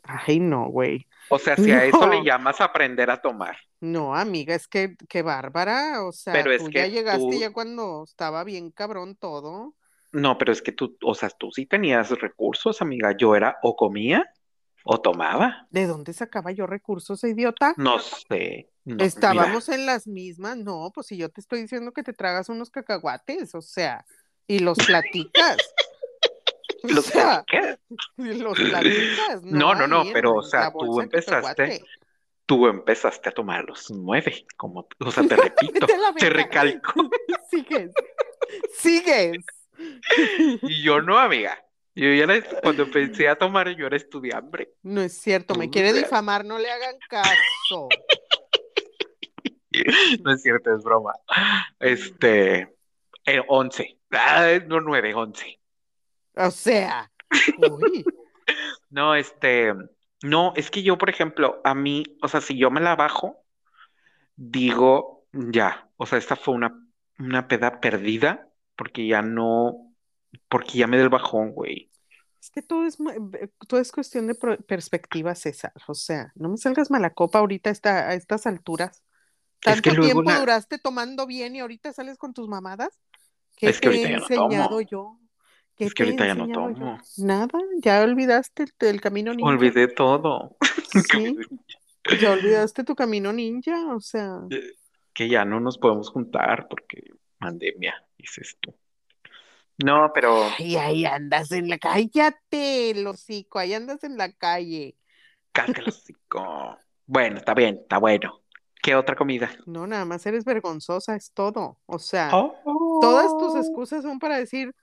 Ay, no, güey. O sea, si a eso le llamas aprender a tomar, No, amiga, es que qué bárbara. O sea, Pero es tú ya que llegaste tú- ya cuando estaba bien cabrón todo. no, pero es que tú, o sea, tú sí tenías recursos, amiga, yo era o comía o tomaba, ¿De dónde sacaba yo recursos, idiota? no sé, no, mira, Estábamos en las mismas, no, pues si yo te estoy diciendo que te tragas unos cacahuates, o sea, y los platicas. (laughs) O los sea, ¿qué? (laughs) y los platicas, No, no, no, en pero, o sea, tú empezaste- tú empezaste a tomar a los nueve, como, o sea, te (laughs) repito, te recalco. Sigues. Sigues. Y yo no, amiga. Yo ya era- cuando empecé a tomar, yo era estudiante. No es cierto, me quiere difamar, no le hagan caso. (laughs) No es cierto, es broma. Este, eh, 11. Ah, no, 9, 11. O sea, uy, (laughs) No, este, no, es que yo, por ejemplo, a mí, o sea, si yo me la bajo, digo, ya, o sea, esta fue una, una peda perdida, porque ya no, porque ya me del bajón, güey. es que todo es, eh, todo es cuestión de perspectiva, César. O sea, no me salgas mala copa ahorita a, esta- a estas alturas. Es que Tanto tiempo la- duraste tomando bien y ahorita sales con tus mamadas. ¿Qué Es que te he no enseñado tomo. yo? ¿Qué Es que ahorita ya no yo? tomo. Nada, ya olvidaste el, el camino ninja. Olvidé todo. (laughs) Sí, ya olvidaste tu camino ninja, o sea. Que ya no nos podemos juntar porque pandemia, dices tú. No, pero Y ahí andas en la cállate, el hocico, ahí andas en la calle. cállate el hocico. Bueno, está bien, está bueno. ¿Qué otra comida? No, nada más eres vergonzosa, es todo. O sea, Oh. todas tus excusas son para decir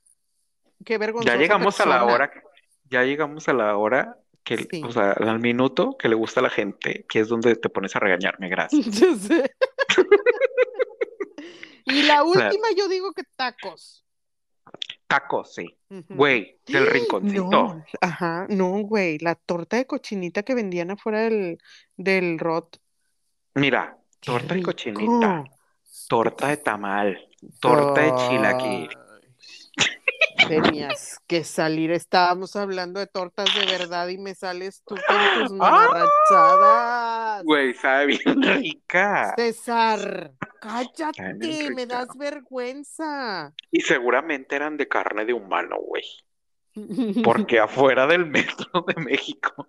qué vergonzosa Ya llegamos a la hora, ya llegamos a la hora que, Sí. o sea, al minuto que le gusta a la gente, que es donde te pones a regañarme, gracias. (laughs) Yo sé. (laughs) Y la última yo digo que tacos. Tacos, sí. Ujú. Güey, del rinconcito. No, ajá, no, güey, la torta de cochinita que vendían afuera del, del Rot. Mira, Qué torta de cochinita, torta de tamal, torta de chilaquil. Tenías que salir, estábamos hablando de tortas de verdad y me sales tú con tus ¡Ah! mamarrachadas. Güey, sabe bien rica. César, cállate, me das vergüenza. Y seguramente eran de carne de humano, güey. (laughs) Porque afuera del metro de México.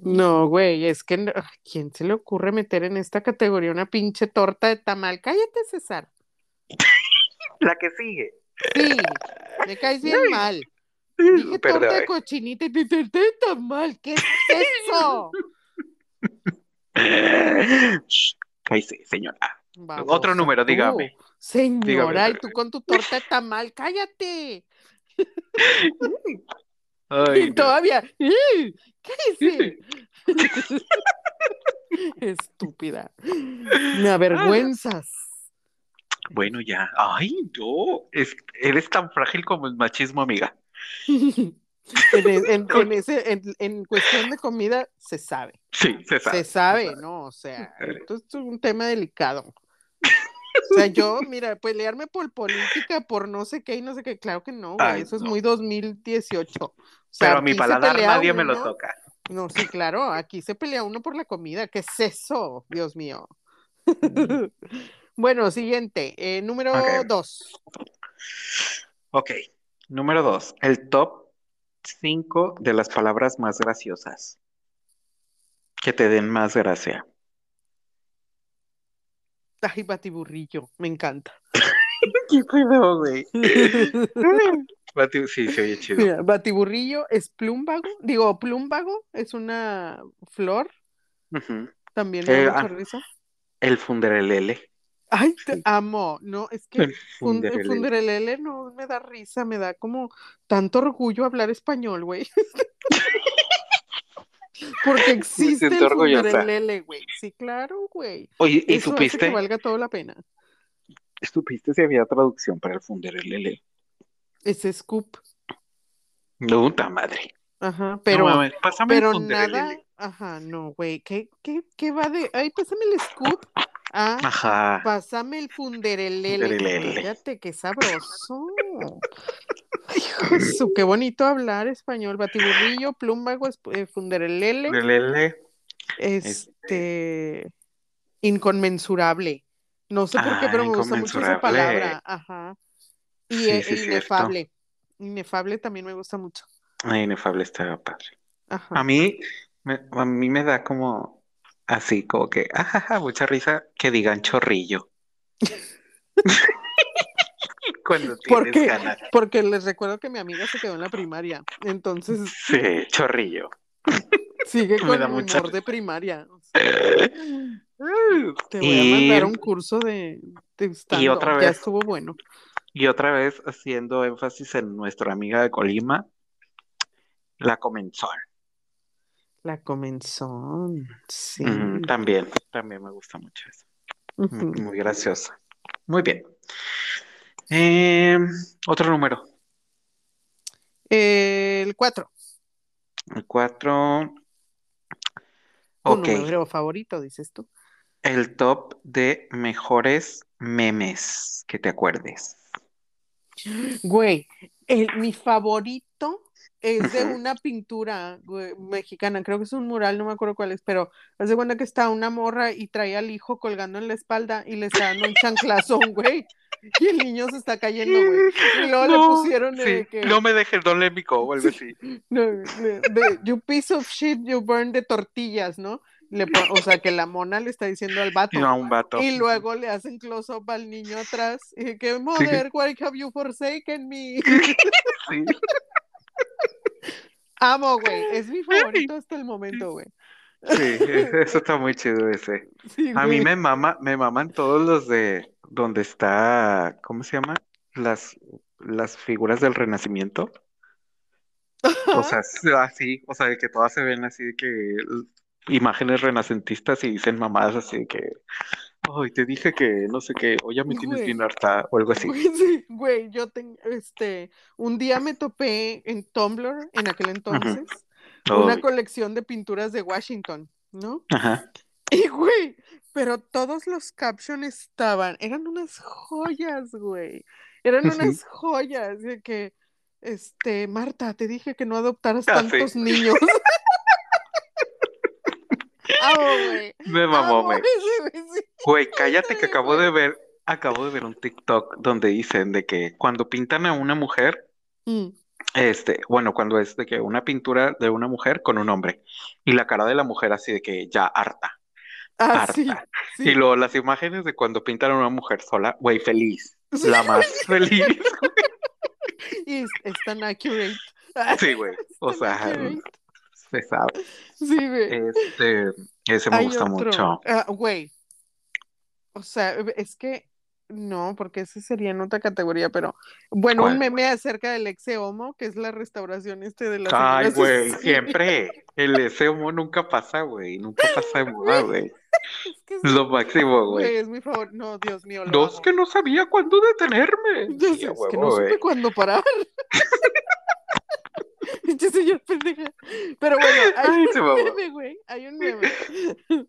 No, güey, es que no- ¿quién se le ocurre meter en esta categoría una pinche torta de tamal? Cállate, César. (laughs) La que sigue. Sí, me caes bien mal. Dije torta de Perdón. cochinita y te torta de tamal. ¿Qué es (laughs) eso? Cállese, señora. Otro número, tú. dígame. Señora, y tú con tu torta de tamal, cállate. Ay, Y no. todavía, cállese. (laughs) Estúpida. Me avergüenzas. Bueno, ya. Ay, no. Es- eres tan frágil como el machismo, amiga. (laughs) En, e- en- (laughs) en ese, en, en cuestión de comida se sabe. Sí, se sabe. Se sabe, ¿no? O sea, esto es un tema delicado. (laughs) O sea, yo, mira, pelearme por política, por no sé qué y no sé qué, claro que no, güey, Ay, eso es muy 2018. O sea, Pero a mi paladar nadie me lo toca. No, sí, claro, aquí se pelea uno por la comida. ¿Qué es eso? Dios mío. Bueno, siguiente, eh, número Ok. dos. Ok. Número dos. El top 5 de las palabras más graciosas. Que te den más gracia. Ay, batiburrillo, me encanta. (laughs) ¿Qué pedo, güey? (laughs) Sí, se oye chido. Mira, batiburrillo es plumbago, digo, plumbago es una flor, también me Eh, da mucha ah. risa. El funderelele. Ay, te amo. No, es que (laughs) El fun- funderelele. funderelele no me da risa, me da como tanto orgullo hablar español, güey. (laughs) Porque (laughs) existe el funderelele, güey. Sí, claro, güey. Oye, ¿y Eso hace que supiste? valga toda la pena. ¿Supiste si había traducción para el funderelele? Ese scoop. No, puta madre. Ajá, No pero, mames, pásame pero nada. Ajá, no, güey. ¿Qué, qué, qué va de? Ay, pásame el scoop. Ah, Ajá. Pásame el funderelele. Cállate, qué sabroso. (laughs) Hijo su, qué bonito hablar español. Batiburrillo, plumbago, eh, funderelele, Funderelele. este, inconmensurable. No sé por qué, Ah, pero me gusta mucho esa palabra. Ajá. Y Sí, sí, cierto. inefable. Inefable también me gusta mucho. Ay, inefable está padre. Ajá. A mí, me, a mí me da como así, como que, ajaja, mucha risa que digan chorrillo. (laughs) Cuando ¿Por tienes qué? ganas. Porque les recuerdo que mi amiga se quedó en la primaria. Entonces, Sí, chorrillo. Sigue (laughs) con el mucha de primaria. o (laughs) sea, te voy a Y, mandar un curso de, de y stand-up, otra ya vez, estuvo bueno. y otra vez haciendo énfasis en nuestra amiga de Colima, la comenzó. La comenzón, sí. También, también me gusta mucho eso. Muy, graciosa. Muy bien. Em, otro número. El 4, El cuatro. tu Ok. número favorito, dices tú. El top de mejores memes que te acuerdes. Güey, el, mi favorito es de una pintura güey, mexicana, creo que es un mural, no me acuerdo cuál es, pero haz de cuenta que está una morra y trae al hijo colgando en la espalda y le está dando un un (laughs) güey. Y el niño se está cayendo, güey. Y luego le No, pusieron de sí, que no me dejes, don Lémico, o algo así. no, de, de, you piece of shit, you burn de tortillas, ¿no? Le o sea, que la mona le está diciendo al vato. A un vato. Y luego le hacen close up al niño atrás. Y que, mother, why have you forsaken me? (laughs) Sí. Amo, güey. Es mi favorito hasta el momento, güey. Sí, eso está muy chido ese. (laughs) Sí, A mí me mama, me maman todos los de donde está, ¿cómo se llama? Las, las figuras del Renacimiento. O sea, así, o sea, de que todas se ven así de que imágenes renacentistas y dicen mamadas así de que, ay, te dije que no sé qué, o ya me tienes Güey. bien harta, o algo así. Güey, sí, güey, yo tengo, este, un día me topé en Tumblr, en aquel entonces, una colección de pinturas de Washington, ¿no? Ajá. Y, güey, pero todos los captions estaban, eran unas joyas, güey. Eran unas joyas de que, este, Marta, te dije que no adoptaras Ah, tantos niños. (laughs) Amo, güey. Me mamó, güey, cállate que acabo de ver, acabo de ver un TikTok donde dicen de que cuando pintan a una mujer, Mm, este, bueno, cuando es de que una pintura de una mujer con un hombre y la cara de la mujer así de que ya harta, Ah, harta. sí. Y luego las imágenes de cuando pintan a una mujer sola, güey, feliz, la más feliz. (laughs) Y es, es tan accurate. Sí, güey, o sea, accurate. Se sabe. Sí, güey. Este, ese me Hay gusta otro. mucho. Ah, güey. O sea, es que no, porque ese sería en otra categoría, pero bueno, un meme acerca del ex homo, que es la restauración este de las Ay, güey, (laughs) así. siempre. El ese homo nunca pasa, güey, nunca pasa de moda, güey. Es que Es sí, lo máximo, güey, es mi favor. No, Dios mío, lo es amo. que no sabía cuándo detenerme. Sí, a es que huevo, no supe güey. cuándo parar. (laughs) (laughs) Pinche señor pendeja. Pero bueno, hay Ay, un meme, güey. Hay un meme (laughs)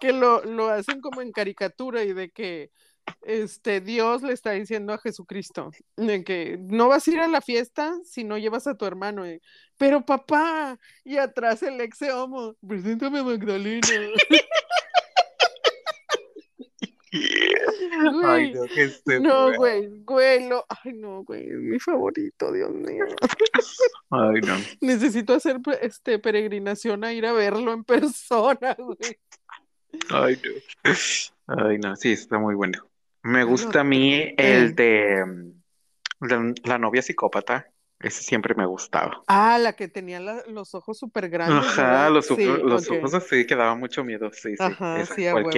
que lo, lo hacen como en caricatura y de que este Dios le está diciendo a Jesucristo de que no vas a ir a la fiesta si no llevas a tu hermano. y, Pero papá, y atrás el ex homo, preséntame a Magdalena. (laughs) (laughs) Ay, no, qué estúpido. no, güey, güey, lo, ay no, güey, es mi favorito, Dios mío. (laughs) Ay, no. Necesito hacer este peregrinación a ir a verlo en persona, (laughs) güey. Ay, no. Ay, no, sí, está muy bueno. Me gusta a mí el de mm, la, la novia psicópata. Ese siempre me gustaba. Ah, la que tenía la- los ojos súper grandes, Ajá, ¿verdad? los, Sí, ojos- los ojos así que daba mucho miedo. Sí, sí. Ajá, esa. sí, a huevo.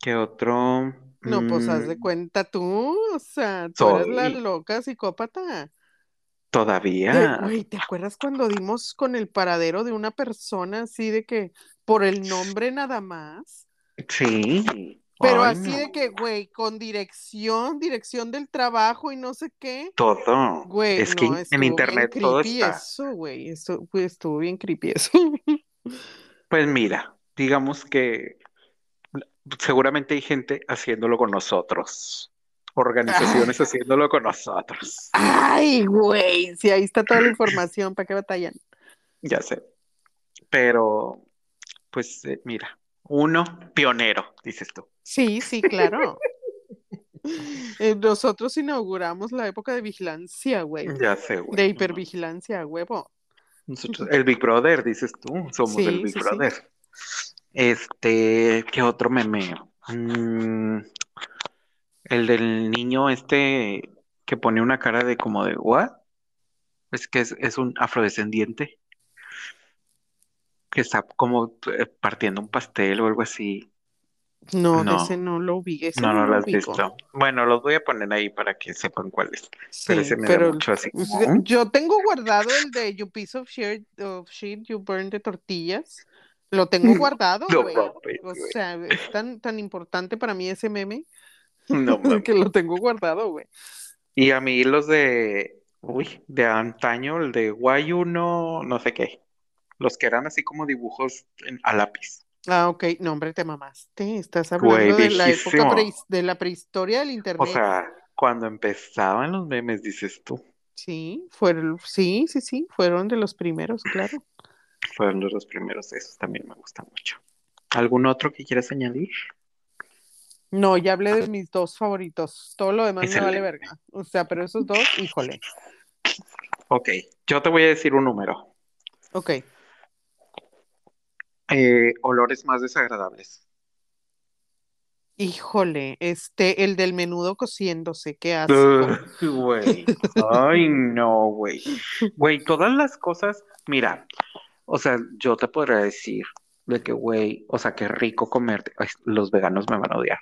¿Qué otro? No, pues haz de Mm, cuenta tú, o sea, tú eres la loca psicópata. Todavía. Güey, ¿te acuerdas cuando dimos con el paradero de una persona así de que por el nombre nada más? Sí. Pero Ay, así de que, güey, con dirección, dirección del trabajo y no sé qué. Todo. Güey, Es que en estuvo bien internet todo está. eso, güey. Eso, pues, estuvo bien creepy eso. (laughs) Pues mira, digamos que seguramente hay gente haciéndolo con nosotros. Organizaciones haciéndolo con nosotros. Ay, güey. Sí, ahí está toda la información. ¿Para qué batallan? Ya sé. Pero, pues eh, mira, uno pionero, dices tú. Sí, sí, claro. (laughs) Eh, nosotros inauguramos la época de vigilancia, güey. Ya sé, güey. De hipervigilancia, huevo. Nosotros, el Big Brother, dices tú, somos el Sí, Big sí, sí. Este, ¿qué otro meme? Mm, el del niño este que pone una cara de como de ¿what? Es que es, es un afrodescendiente. que está como eh, partiendo un pastel o algo así. No, No, ese no lo vi, ese no, no lo lo has ubico. visto. Bueno, los voy a poner ahí para que sepan cuál es. Pero Sí, ese me da pero mucho así como, yo tengo guardado el de You Piece of Shit, of shit You Burn de tortillas. Lo tengo (laughs) guardado, No güey. mames, O güey. sea, es tan, tan importante para mí ese meme (laughs) No mames. (laughs) que lo tengo guardado, güey. Y a mí los de, uy, de antaño, el de Guayu no, sé qué. Los que eran así como dibujos en- a lápiz. Ah, ok. No, hombre, te mamaste. Estás Güey, hablando de la época prehis- de la prehistoria del O internet. sea, cuando empezaban los memes, dices tú, Sí, fueron, sí, sí, sí, fueron de los primeros, claro. Fueron los primeros, esos también me gustan mucho. ¿Algún otro que quieras añadir? No, ya hablé de mis dos favoritos. Todo lo demás me vale verga. O sea, pero esos dos, híjole. Ok, yo te voy a decir un número. Ok. Eh, olores más desagradables. Híjole, este, el del menudo cociéndose, qué asco. Güey, (laughs) ay no, güey. Güey, todas las cosas, mira, o sea, yo te podría decir de que, güey, o sea, qué rico comerte, ay, los veganos me van a odiar,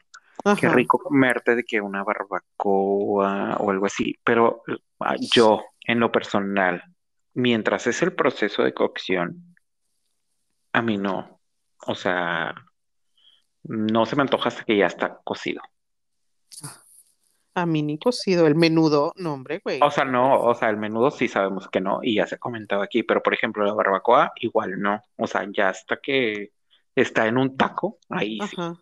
qué rico comerte de que una barbacoa o algo así, pero ah, yo, en lo personal, mientras es el proceso de cocción, a mí no, o sea, no se me antoja hasta que ya está cocido. A mí ni cocido, el menudo, no, hombre, güey. O sea, no, o sea, el menudo sí sabemos que no, y ya se ha comentado aquí, pero por ejemplo, la barbacoa igual no, o sea, ya hasta que está en un taco, ahí sí, Ajá.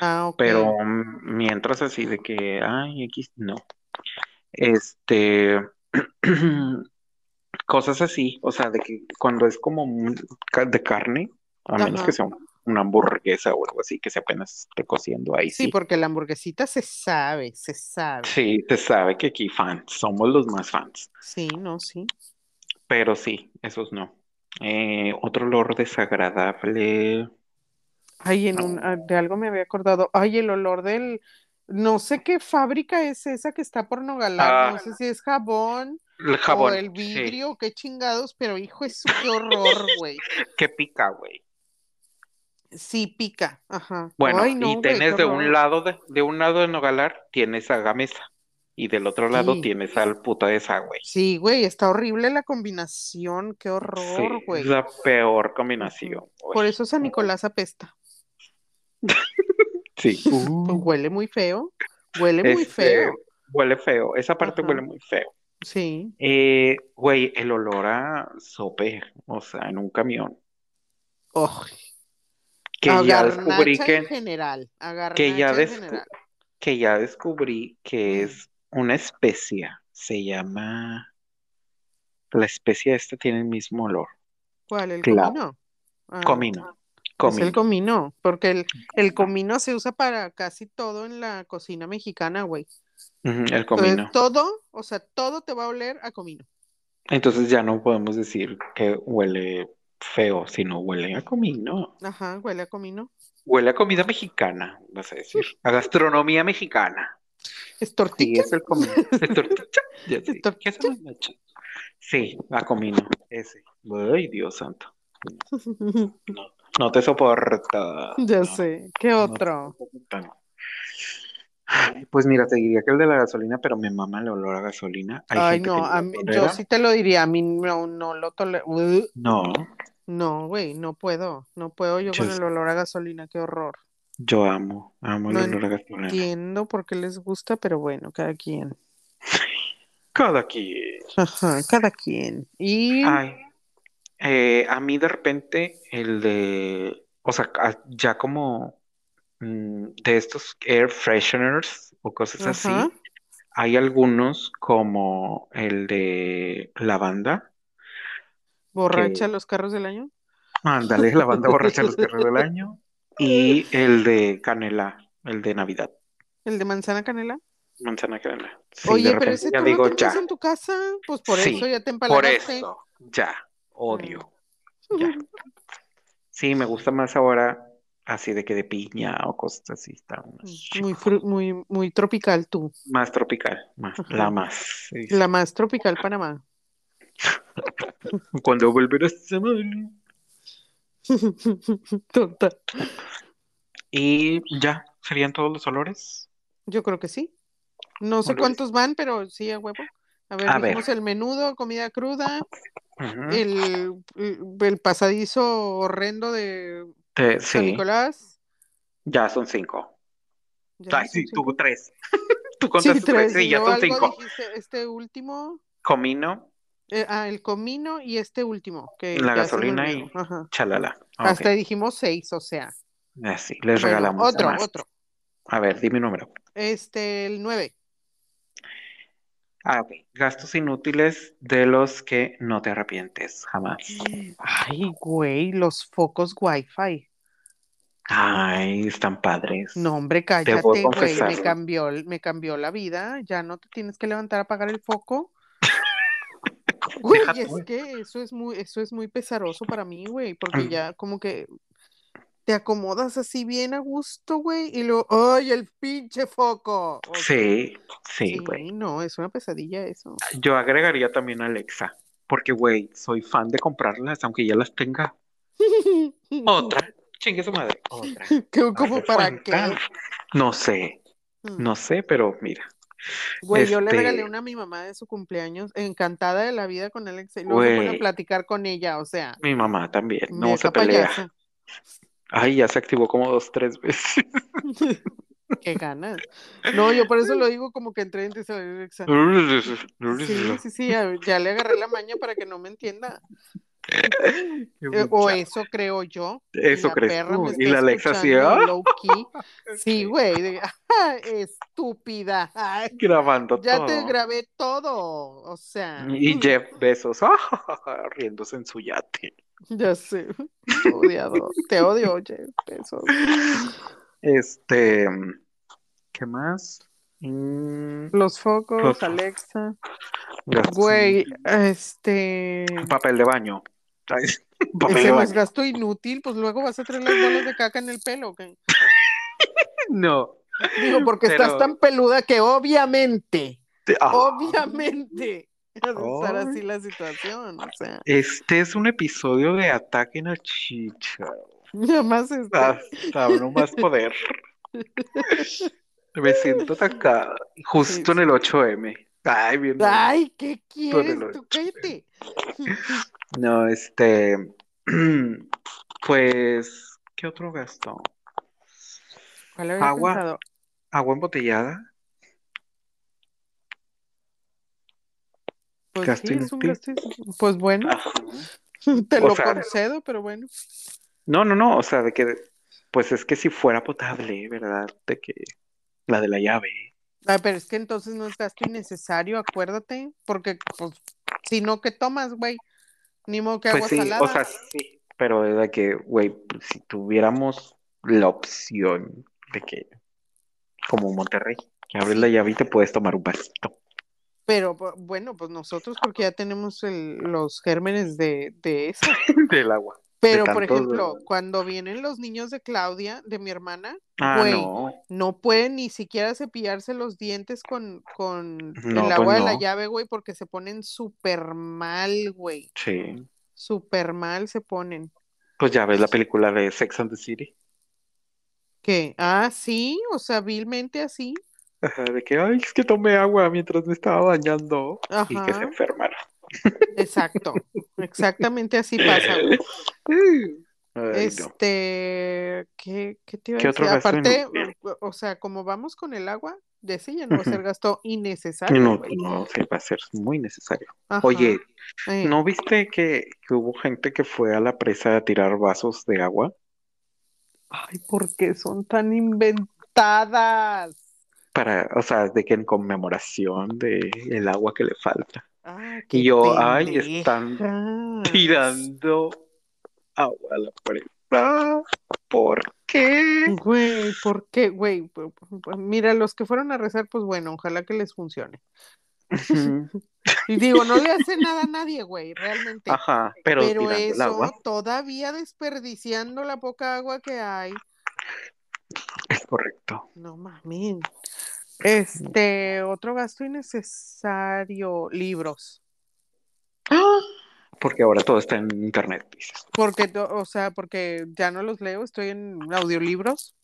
Ah, ok. pero mientras así de que, ay, X, no. Este, (clears throat) cosas así, o sea, de que cuando es como de carne, a menos que sea un- una hamburguesa o algo así, que se apenas esté cociendo, ahí Sí, sí. porque la hamburguesita se sabe, se sabe. Sí, se sabe que aquí fans, somos los más fans. Sí, no, sí. Pero sí, esos no. Eh, otro olor desagradable. Ay, en un, ah, de algo me había acordado. Ay, el olor del, no sé qué fábrica es esa que está por Nogalar, no Ah, sé si es jabón el o jabón, el sí. vidrio, qué chingados, pero hijo, eso qué horror, güey. (laughs) Que pica, güey. Sí, pica, ajá. Bueno, Ay, y no, tienes de un lado de, de un lado de Nogalar, tienes a Gamesa. Y del otro lado Sí, tienes al puta de esa, güey. sí, güey, está horrible la combinación, qué Sí, horror, es güey. la peor combinación, Por eso San Nicolás apesta. (laughs) Sí. (laughs) Pues Uh, huele muy feo, huele muy este, feo. huele feo. Esa parte huele muy feo. sí. Eh, güey, el olor a sope, o sea, en un camión. Oh, Que a ya descubrí en que, general, a que ya descu- general. que ya descubrí que es una especia. Se llama. La especia esta tiene el mismo olor. ¿Cuál? ¿El Clavo. comino? Ah, Comino. es el Comino. comino, porque el, el comino se usa para casi todo en la cocina mexicana, güey. El Entonces, comino. todo, o sea, todo te va a oler a comino. Entonces ya no podemos decir que huele feo, sino huele a comino. Ajá, huele a comino. Huele a comida mexicana, vas a decir. A gastronomía mexicana. ¿Es Sí, tortilla? es el comino. ¿Es tortilla? Ya ¿Es sí. ¿Qué tortilla? Sí, a comino. Ese. Ay, Dios santo. (laughs) No, no te soporto. Ya No, sé. ¿Qué otro? Ay, Pues mira, te diría que el de la gasolina, pero me mama el olor a gasolina. Hay Ay, gente no, a mí, yo sí te lo diría, a mí no, no lo tolero. No, No, güey, no puedo, no puedo yo yo, con el olor a gasolina, qué horror. yo amo, amo el No olor a gasolina. entiendo por qué les gusta, pero bueno, cada quien. (laughs) Cada quien. Ajá, cada quien. Y Ay, eh, a mí de repente el de, o sea, a- ya como mm, de estos air fresheners o cosas así, hay algunos como el de lavanda, borracha que, los carros del año. ándale, lavanda borracha los carros del año, y el de canela, el de Navidad, El de manzana canela. manzana canela. Sí, Oye, pero ese ya tú digo tendrás ya, en tu casa, pues por eso ya te por empalagaste. eso, ya, Mm. odio, ya. (laughs) Sí, me gusta más ahora así de que de piña o cosas así, está más Muy, muy, muy tropical tú. más tropical, más, la más. La más tropical Panamá. (laughs) Cuando volverás a amar. (laughs) Total. Y ya, serían todos los olores. Yo creo que sí. No sé Olores. cuántos van, pero sí a huevo. A ver, A ver. el menudo, comida cruda, el, el pasadizo horrendo de San sí, Nicolás. ya son cinco. Ya Ay, son sí, cinco. tú tres. (laughs) Tú Sí, contaste tres, tres. sí, ya son cinco. dijiste, este último, Comino, eh, ah, el comino y este último, que la gasolina y Ajá. chalala. Hasta Ok, dijimos seis, o sea. así, les Bueno, regalamos otro, más. otro. A ver, dime un número. Este, el nueve. Ah, ok. Gastos inútiles de los que no te arrepientes jamás. Ay, güey, los focos Wi-Fi. Ay, están padres. No, hombre, cállate, güey, me cambió, me cambió la vida. Ya no te tienes que levantar a apagar el foco. Güey, es que eso es muy, eso es muy pesaroso para mí, güey, porque (clears throat) ya como que te acomodas así bien a gusto, güey, y luego, ¡ay, el pinche foco! O sea, Sí, sí, sí, güey. no, es una pesadilla eso. Yo agregaría también a Alexa, porque, güey, soy fan de comprarlas, aunque ya las tenga. Otra, (laughs) chingue su madre, otra. ¿Qué- Haz ¿Cómo para cuenta. qué? No sé, Mm. no sé, pero mira, Güey, yo le este- regalé una a mi mamá de su cumpleaños, encantada de la vida con Alexa, y luego pone a Güey. platicar con ella, o sea, mi mamá también, no se pelea. Ay, ya se activó como dos, tres veces. Qué ganas. No, yo por eso lo digo como que entre entre Alexa. Sí, sí, sí, ya, ya le agarré la maña para que no me entienda. Eh, o eso creo yo. y Eso me Y la Alexa así, ¡ah! (laughs) Sí, güey. "Ah, estúpida. Ay, grabando ya todo. te grabé todo. O sea, Y Jeff Bezos, riéndose en su yate. ya sé. Odiado. Te odio, Jeff Bezos. Este, ¿qué más? Mm, Los focos, Los- Alexa. Güey, este. Papel de baño. Ay, (laughs) papel Ese gasto inútil, pues luego vas a traer las bolas de caca en el pelo. ¿ok? No. Digo, porque Pero- estás tan peluda que obviamente, Ah, obviamente, (laughs) ha de estar así la situación. O sea, Este es un episodio de Ataque en el Chicha. nada más este. Hasta no más poder. (laughs) Me siento atacada. Justo en el 8M. Ay, bien. Ay, ¿qué quieres tú? (laughs) Cállate. No, este. (clears throat) Pues, ¿qué otro gasto? ¿Cuál Agua. pensado? Agua embotellada. Pues Gasto sí, es un inútil. gasto. Pues bueno, Ajá. (laughs) te O lo sea- concedo, pero bueno. No, no, no, o sea, de que, pues es que si fuera potable, ¿verdad? De que la de la llave. Ah, pero es que entonces no es gasto innecesario, acuérdate, porque pues si no, ¿qué tomas, güey? Ni modo que agua Pues sí, salada. o sea, sí, pero de que, güey, pues, si tuviéramos la opción de que, como Monterrey, que abres la llave y te puedes tomar un vasito Pero bu- bueno, pues nosotros porque ya tenemos el- los gérmenes de, de eso. (laughs) del agua. Pero, por ejemplo, cuando vienen los niños de Claudia, de mi hermana, Ah, güey, no. no pueden ni siquiera cepillarse los dientes con, con No, el agua pues de la llave, güey, porque se ponen súper mal, güey. Sí. Súper mal se ponen. Pues ya ves la película de Sex and the City. ¿Qué? Ah, sí, o sea, vilmente así. Ajá, de que, ay, es que tomé agua mientras me estaba bañando y que se enfermaron. Exacto. (laughs) Exactamente así pasa, güey. (laughs) Ay, no. Este, ¿qué, qué te iba a ¿Qué otro decir? Aparte, o- sea, como vamos con el agua, de ese ya no va a ser gasto innecesario, No, no, sí, va a ser muy necesario. Ajá, Oye, eh. ¿no viste que, que hubo gente que fue a la presa a tirar vasos de agua? Ay, ¿por qué son tan inventadas? Para, o sea, de que en conmemoración de el agua que le falta. Ay, Y yo, ay, están tirando agua a la presa. ¿Por qué? Güey, ¿por qué, güey? Mira, los que fueron a rezar, pues bueno, ojalá que les funcione. (laughs) Y digo, no le hace nada a nadie, güey, realmente. Ajá, pero, eso, agua todavía desperdiciando la poca agua que hay. es correcto. No mames. Este, otro gasto innecesario, libros. ¡Ah! Porque ahora todo está en internet, dices. Porque, o sea, porque ya no los leo, estoy en audiolibros.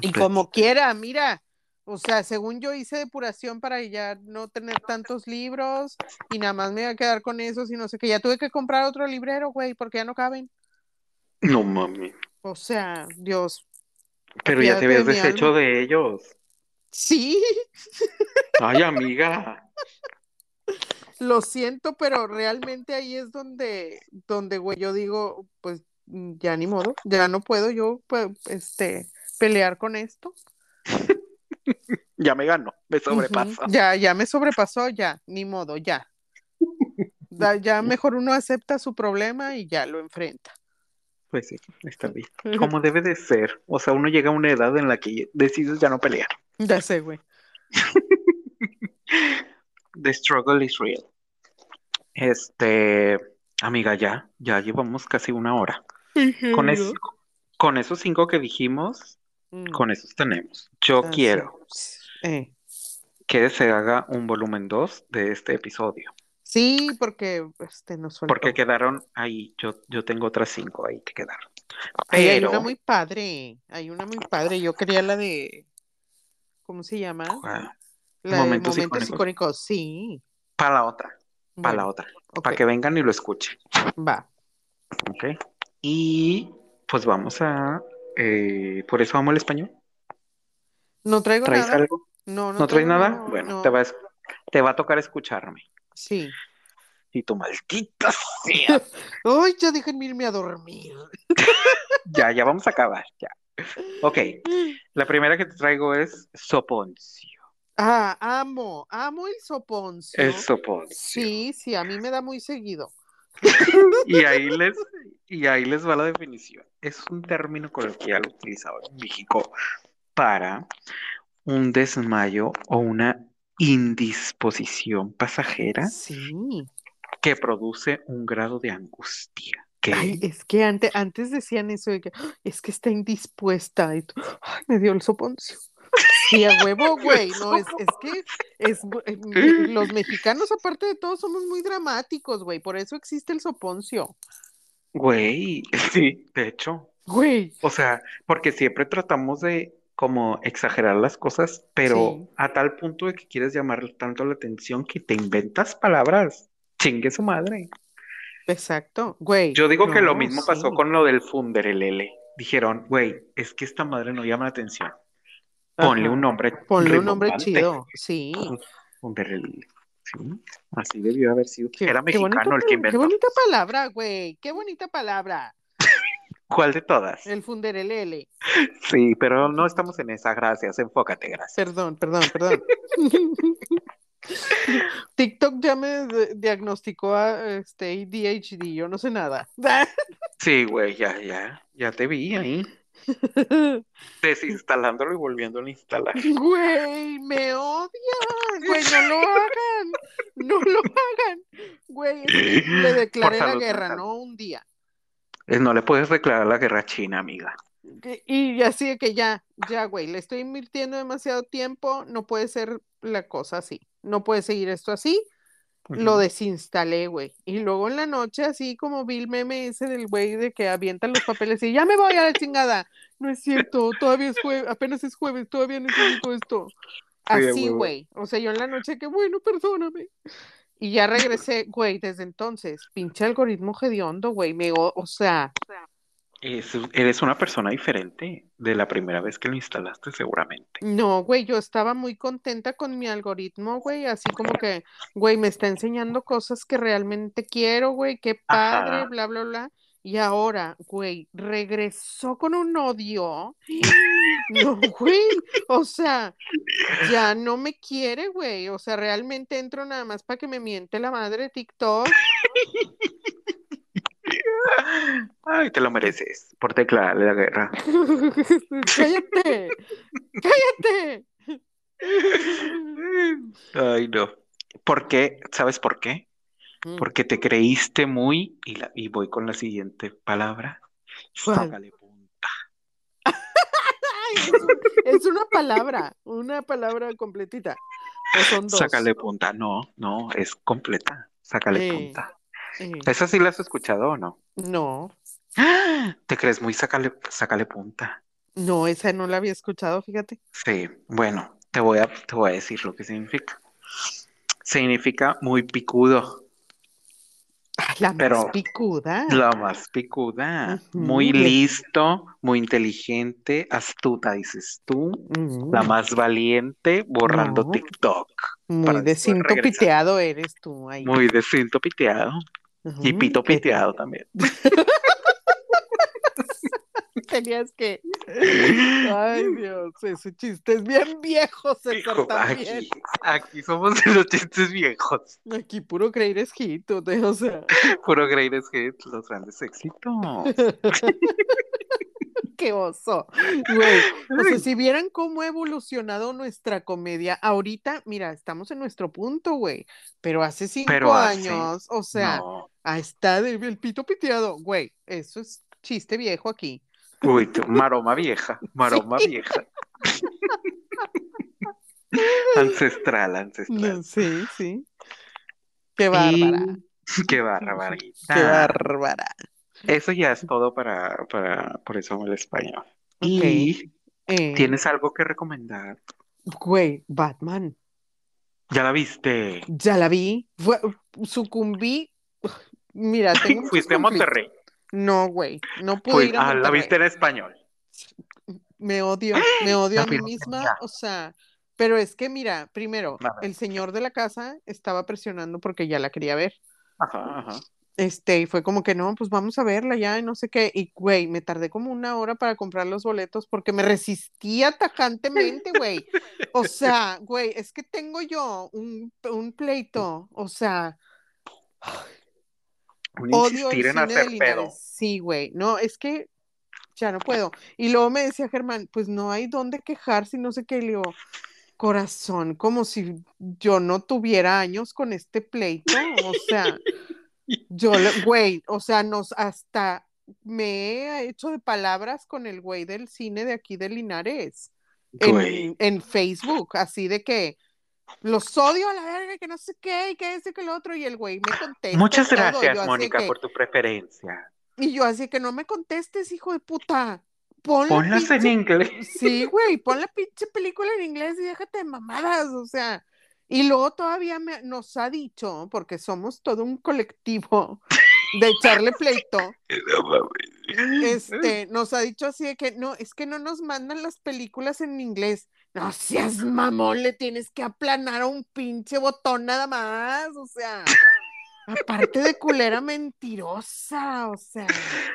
Y como quiera, mira, o sea, según yo hice depuración para ya no tener tantos libros y nada más me iba a quedar con esos y no sé qué, ya tuve que comprar otro librero, güey, porque ya no caben. No mami. O sea, Dios, Pero ya te habías deshecho alma. de ellos. Sí, Ay, amiga. lo siento, pero realmente ahí es donde, donde, güey, yo digo, pues ya ni modo, ya no puedo yo, pues, este, pelear con esto. Ya me ganó, me sobrepasa. Ya, ya me sobrepasó, ya, ni modo, ya. Da- Ya mejor uno acepta su problema y ya lo enfrenta. Pues sí, está bien. Como debe de ser. O sea, uno llega a una edad en la que decides ya no pelear. Ya sé, güey. (laughs) The struggle is real. Este, amiga, ya, ya llevamos casi una hora. Con, es- con esos cinco que dijimos, Mm, con esos tenemos. Yo ah, quiero Eh, que se haga un volumen 2 de este episodio. Sí, porque este nos faltó. Porque quedaron ahí, yo, yo tengo otras cinco ahí que quedaron. Ay, hay una muy padre, hay una muy padre. Yo quería la de, ¿cómo se llama? ah, La Momentos de momentos icónicos. icónicos. Sí. para la otra, para la otra, para que vengan y lo escuchen. va. ¿Ok? Y pues vamos a, eh, por eso amo el español. No traigo ¿Traes nada. algo? No, no ¿No traes nada? Bueno, no. te va a, te va a tocar escucharme. Sí. Y tu maldita sea. (laughs) Ay, ya déjenme irme a dormir. (laughs) Ya, ya vamos a acabar, ya. Ok, (laughs) la primera que te traigo es soponcio. Ah, amo, amo el soponcio. El soponcio. Sí, sí, a mí me da muy seguido. (laughs) Y ahí les, y ahí les va la definición. Es un término coloquial utilizado en México para un desmayo o una indisposición pasajera Sí. que produce un grado de angustia. Ay, es que antes, antes decían eso de que "Ah, es que está indispuesta y tú, ay, me dio el soponcio. Sí, a huevo, (laughs) güey. No, es, es que es, eh, los mexicanos, aparte de todo, somos muy dramáticos, güey. Por eso existe el soponcio. Güey, (laughs) sí, de hecho. Güey. O sea, porque siempre tratamos de como exagerar las cosas, pero Sí. a tal punto de que quieres llamar tanto la atención que te inventas palabras. Chingue su madre. Exacto, güey. Yo digo que lo mismo pasó con lo del funderelele. Dijeron, güey, es que esta madre no llama la atención. Ponle Ajá. un nombre Ponle un nombre chido. (laughs) Sí. Funderelele. Sí, así debió haber sido. Qué, Era mexicano el que pal- qué inventó. bonita palabra, güey. Qué bonita palabra. ¿Cuál de todas? El funderelele. Sí, pero no estamos en esa. Gracias, enfócate, gracias. Perdón, perdón, perdón. (laughs) TikTok ya me diagnosticó a este ADHD, yo no sé nada. Sí, güey, ya, ya, ya te vi ahí. (laughs) Desinstalándolo y volviéndolo a instalar. Güey, me odian. Güey, no lo (laughs) hagan. No lo hagan. Güey, le declaré la guerra. ¿no? Un día. Eh, No le puedes declarar la guerra a China, amiga. Y así de que ya, ya, güey, le estoy invirtiendo demasiado tiempo, no puede ser la cosa así. No puede seguir esto así. Lo desinstalé, güey. Y luego en la noche, así como vi el meme ese del güey de que avientan los papeles y ya me voy a la chingada. No es cierto, todavía es jueves, apenas es jueves, todavía necesito esto. Así, güey. O sea, yo en la noche que bueno, perdóname. Y ya regresé, güey, desde entonces. Pinche algoritmo hediondo, güey. Me, o, o sea, Es- eres una persona diferente de la primera vez que lo instalaste, seguramente. no, güey, yo estaba muy contenta con mi algoritmo, güey. Así como que, güey, me está enseñando cosas que realmente quiero, güey. Qué padre, Ajá. bla, bla, bla. Y ahora, güey, regresó con un odio. (gasps) No, güey. O sea, ya no me quiere, güey. O sea, realmente entro nada más para que me miente la madre de TikTok. (laughs) Ay, te lo mereces por declararle la guerra. (laughs) Cállate, cállate. Ay, no. ¿Por qué? ¿Sabes por qué? Mm, Porque te creíste muy, y, la- y voy con la siguiente palabra, ¿Cuál? sácale punta. Ay, es, un- es una palabra, una palabra completita. O son dos. Sácale punta. No, no, es completa. Sácale Eh, punta. Eh, ¿Esa sí la has escuchado o no? no, (gasps) ¿Te crees muy sácale, sácale punta? no, esa no la había escuchado, fíjate. Sí, bueno, te voy a, te voy a decir lo que significa. Significa muy picudo, Ah, la más Pero- picuda. la más picuda, muy listo, muy inteligente, astuta, dices tú, la más valiente, borrando. TikTok, muy de cinto regresar. piteado eres tú ahí. muy de cinto piteado y pito piteado también. (laughs) Tenías que. (laughs) Ay, Dios, ese chiste es bien viejo, César, Hijo, también. aquí, aquí somos de los chistes viejos, Aquí puro creer es hit, o sea, (laughs) puro greatest hits, los grandes éxitos. (laughs) qué oso. Güey, o sea, si vieran cómo ha evolucionado nuestra comedia, ahorita, mira, estamos en nuestro punto, güey, pero hace cinco Pero hace- años, o sea, No. ahí está de- el pito piteado, güey, eso es chiste viejo aquí. Uy, tú, maroma vieja, maroma vieja. (laughs) ancestral, ancestral. Sí, sí. Qué bárbara, Y- Qué barbarita. qué bárbara. Eso ya es todo para, para por eso el español. Y Eh, tienes algo que recomendar. Güey, Batman. ¿Ya la viste? Ya la vi. Fue- sucumbí. Mira, (laughs) tengo Fuiste a. Monterrey. No, güey. No pude Fui- ir a ah, la viste en español. Me odio, (gasps) me odio a mí misma. O sea, pero es que mira, primero, el señor de la casa estaba presionando porque ya la quería ver. Ajá, ajá. Este, y fue como que no, pues vamos a verla ya, y no sé qué. Y güey, me tardé como una hora para comprar los boletos porque me resistía tajantemente, güey. (laughs) O sea, güey, es que tengo yo un, un pleito, o sea, Un odio el en cine de hacer pedo. Sí, güey, no, es que ya no puedo. Y luego me decía Germán, pues no hay dónde quejarse y no sé qué. Le digo, corazón, como si yo no tuviera años con este pleito, o sea, yo, güey, o sea, nos hasta me he hecho de palabras con el güey del cine de aquí de Linares en Facebook, así de que los odio a la verga, que no sé qué, y que este, que lo otro, y el güey me contesta. Muchas gracias, Mónica, que- por tu preferencia. Y yo así que no me contestes, hijo de puta. Pon la Ponlas en inglés. Sí, (laughs) güey, pon la pinche película en inglés y déjate de mamadas, o sea. Y luego todavía me- nos ha dicho, porque somos todo un colectivo (laughs) de echarle pleito, este, nos ha dicho así de que no, es que no nos mandan las películas en inglés. No seas mamón, le tienes que aplanar a un pinche botón nada más, o sea. Aparte de culera mentirosa, o sea.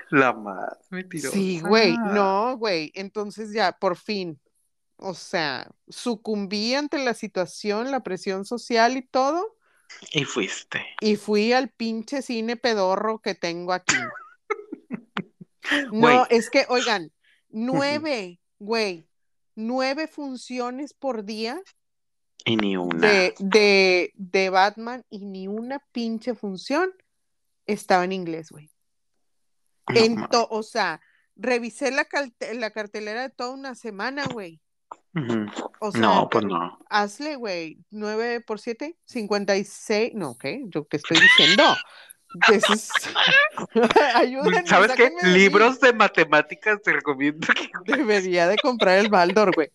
La más mentirosa. Sí, güey, no, güey. Entonces ya, por fin, o sea, sucumbí ante la situación, la presión social y todo, Y fuiste. y fui al pinche cine pedorro que tengo aquí. (laughs) No, es que, oigan, nueve, güey, nueve funciones por día Y ni una. de, de, de Batman y ni una pinche función estaba en inglés, güey. No En o sea, revisé la, la cartelera de toda una semana, güey. Ujú. O sea, No, pues te- no. hazle, güey, 9 por 7, 56. No, ¿qué? ¿Yo qué estoy diciendo? (laughs) Ayúdenme, ¿Sabes qué? de. Libros de matemáticas te recomiendo que Debería de comprar el Baldor, güey.